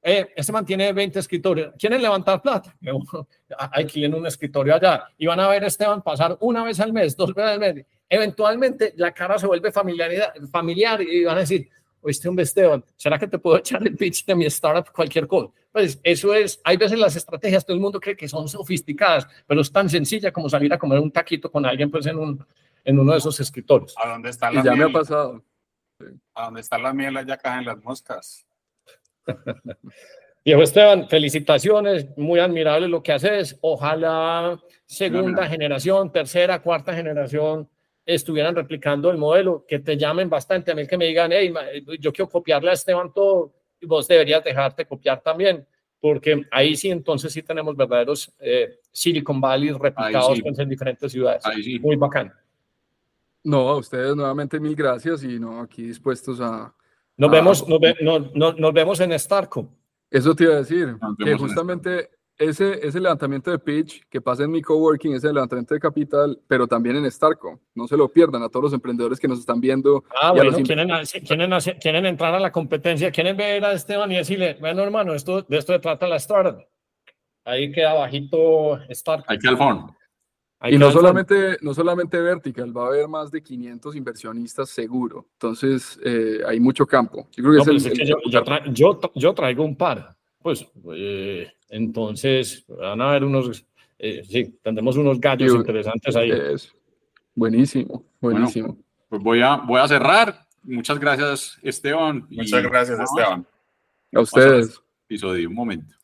Eh, este mantiene 20 escritorios, ¿quieren levantar plata? Hay quien un escritorio allá y van a ver a Esteban pasar una vez al mes, dos veces al mes. Eventualmente la cara se vuelve familiar, familiar y van a decir, oíste un Esteban, ¿será que te puedo echar el pitch de mi startup, cualquier cosa? Pues eso es, hay veces las estrategias, todo el mundo cree que son sofisticadas, pero es tan sencilla como salir a comer un taquito con alguien pues en, un, en uno de esos escritorios. ¿A dónde está la y ya me ha pasado. A dónde está la miel, allá caen las moscas. Viejo Esteban, felicitaciones, muy admirable lo que haces. Ojalá segunda generación, tercera, cuarta generación estuvieran replicando el modelo, que te llamen bastante, a mí que me digan, hey, yo quiero copiarle a Esteban todo, y vos deberías dejarte copiar también, porque ahí sí, entonces sí tenemos verdaderos eh, Silicon Valley replicados pues, en diferentes ciudades. Muy bacán. No, a ustedes nuevamente mil gracias y no, aquí dispuestos a... Nos, vemos, nos, nos, vemos en Starco. Eso te iba a decir, que justamente ese, ese levantamiento de pitch que pasa en mi coworking, ese levantamiento de capital, pero también en Starco. No se lo pierdan a todos los emprendedores que nos están viendo. Ah, bueno, quieren, quieren, quieren, entrar a la competencia, quieren ver a Esteban y decirle, bueno, hermano, esto, de esto se trata la startup. Ahí queda bajito Starco. Hay que al fondo. Y no solamente, no solamente Vertical, va a haber más de 500 inversionistas seguro. Entonces, eh, hay mucho campo. Yo, creo que es el, yo, yo, traigo un par. Pues, eh, entonces, van a haber unos, eh, sí, tendremos unos gallos interesantes ahí. buenísimo, buenísimo. pues voy a, voy a cerrar. Muchas gracias, Esteban. Muchas gracias, Esteban. A ustedes. Episodio, un momento.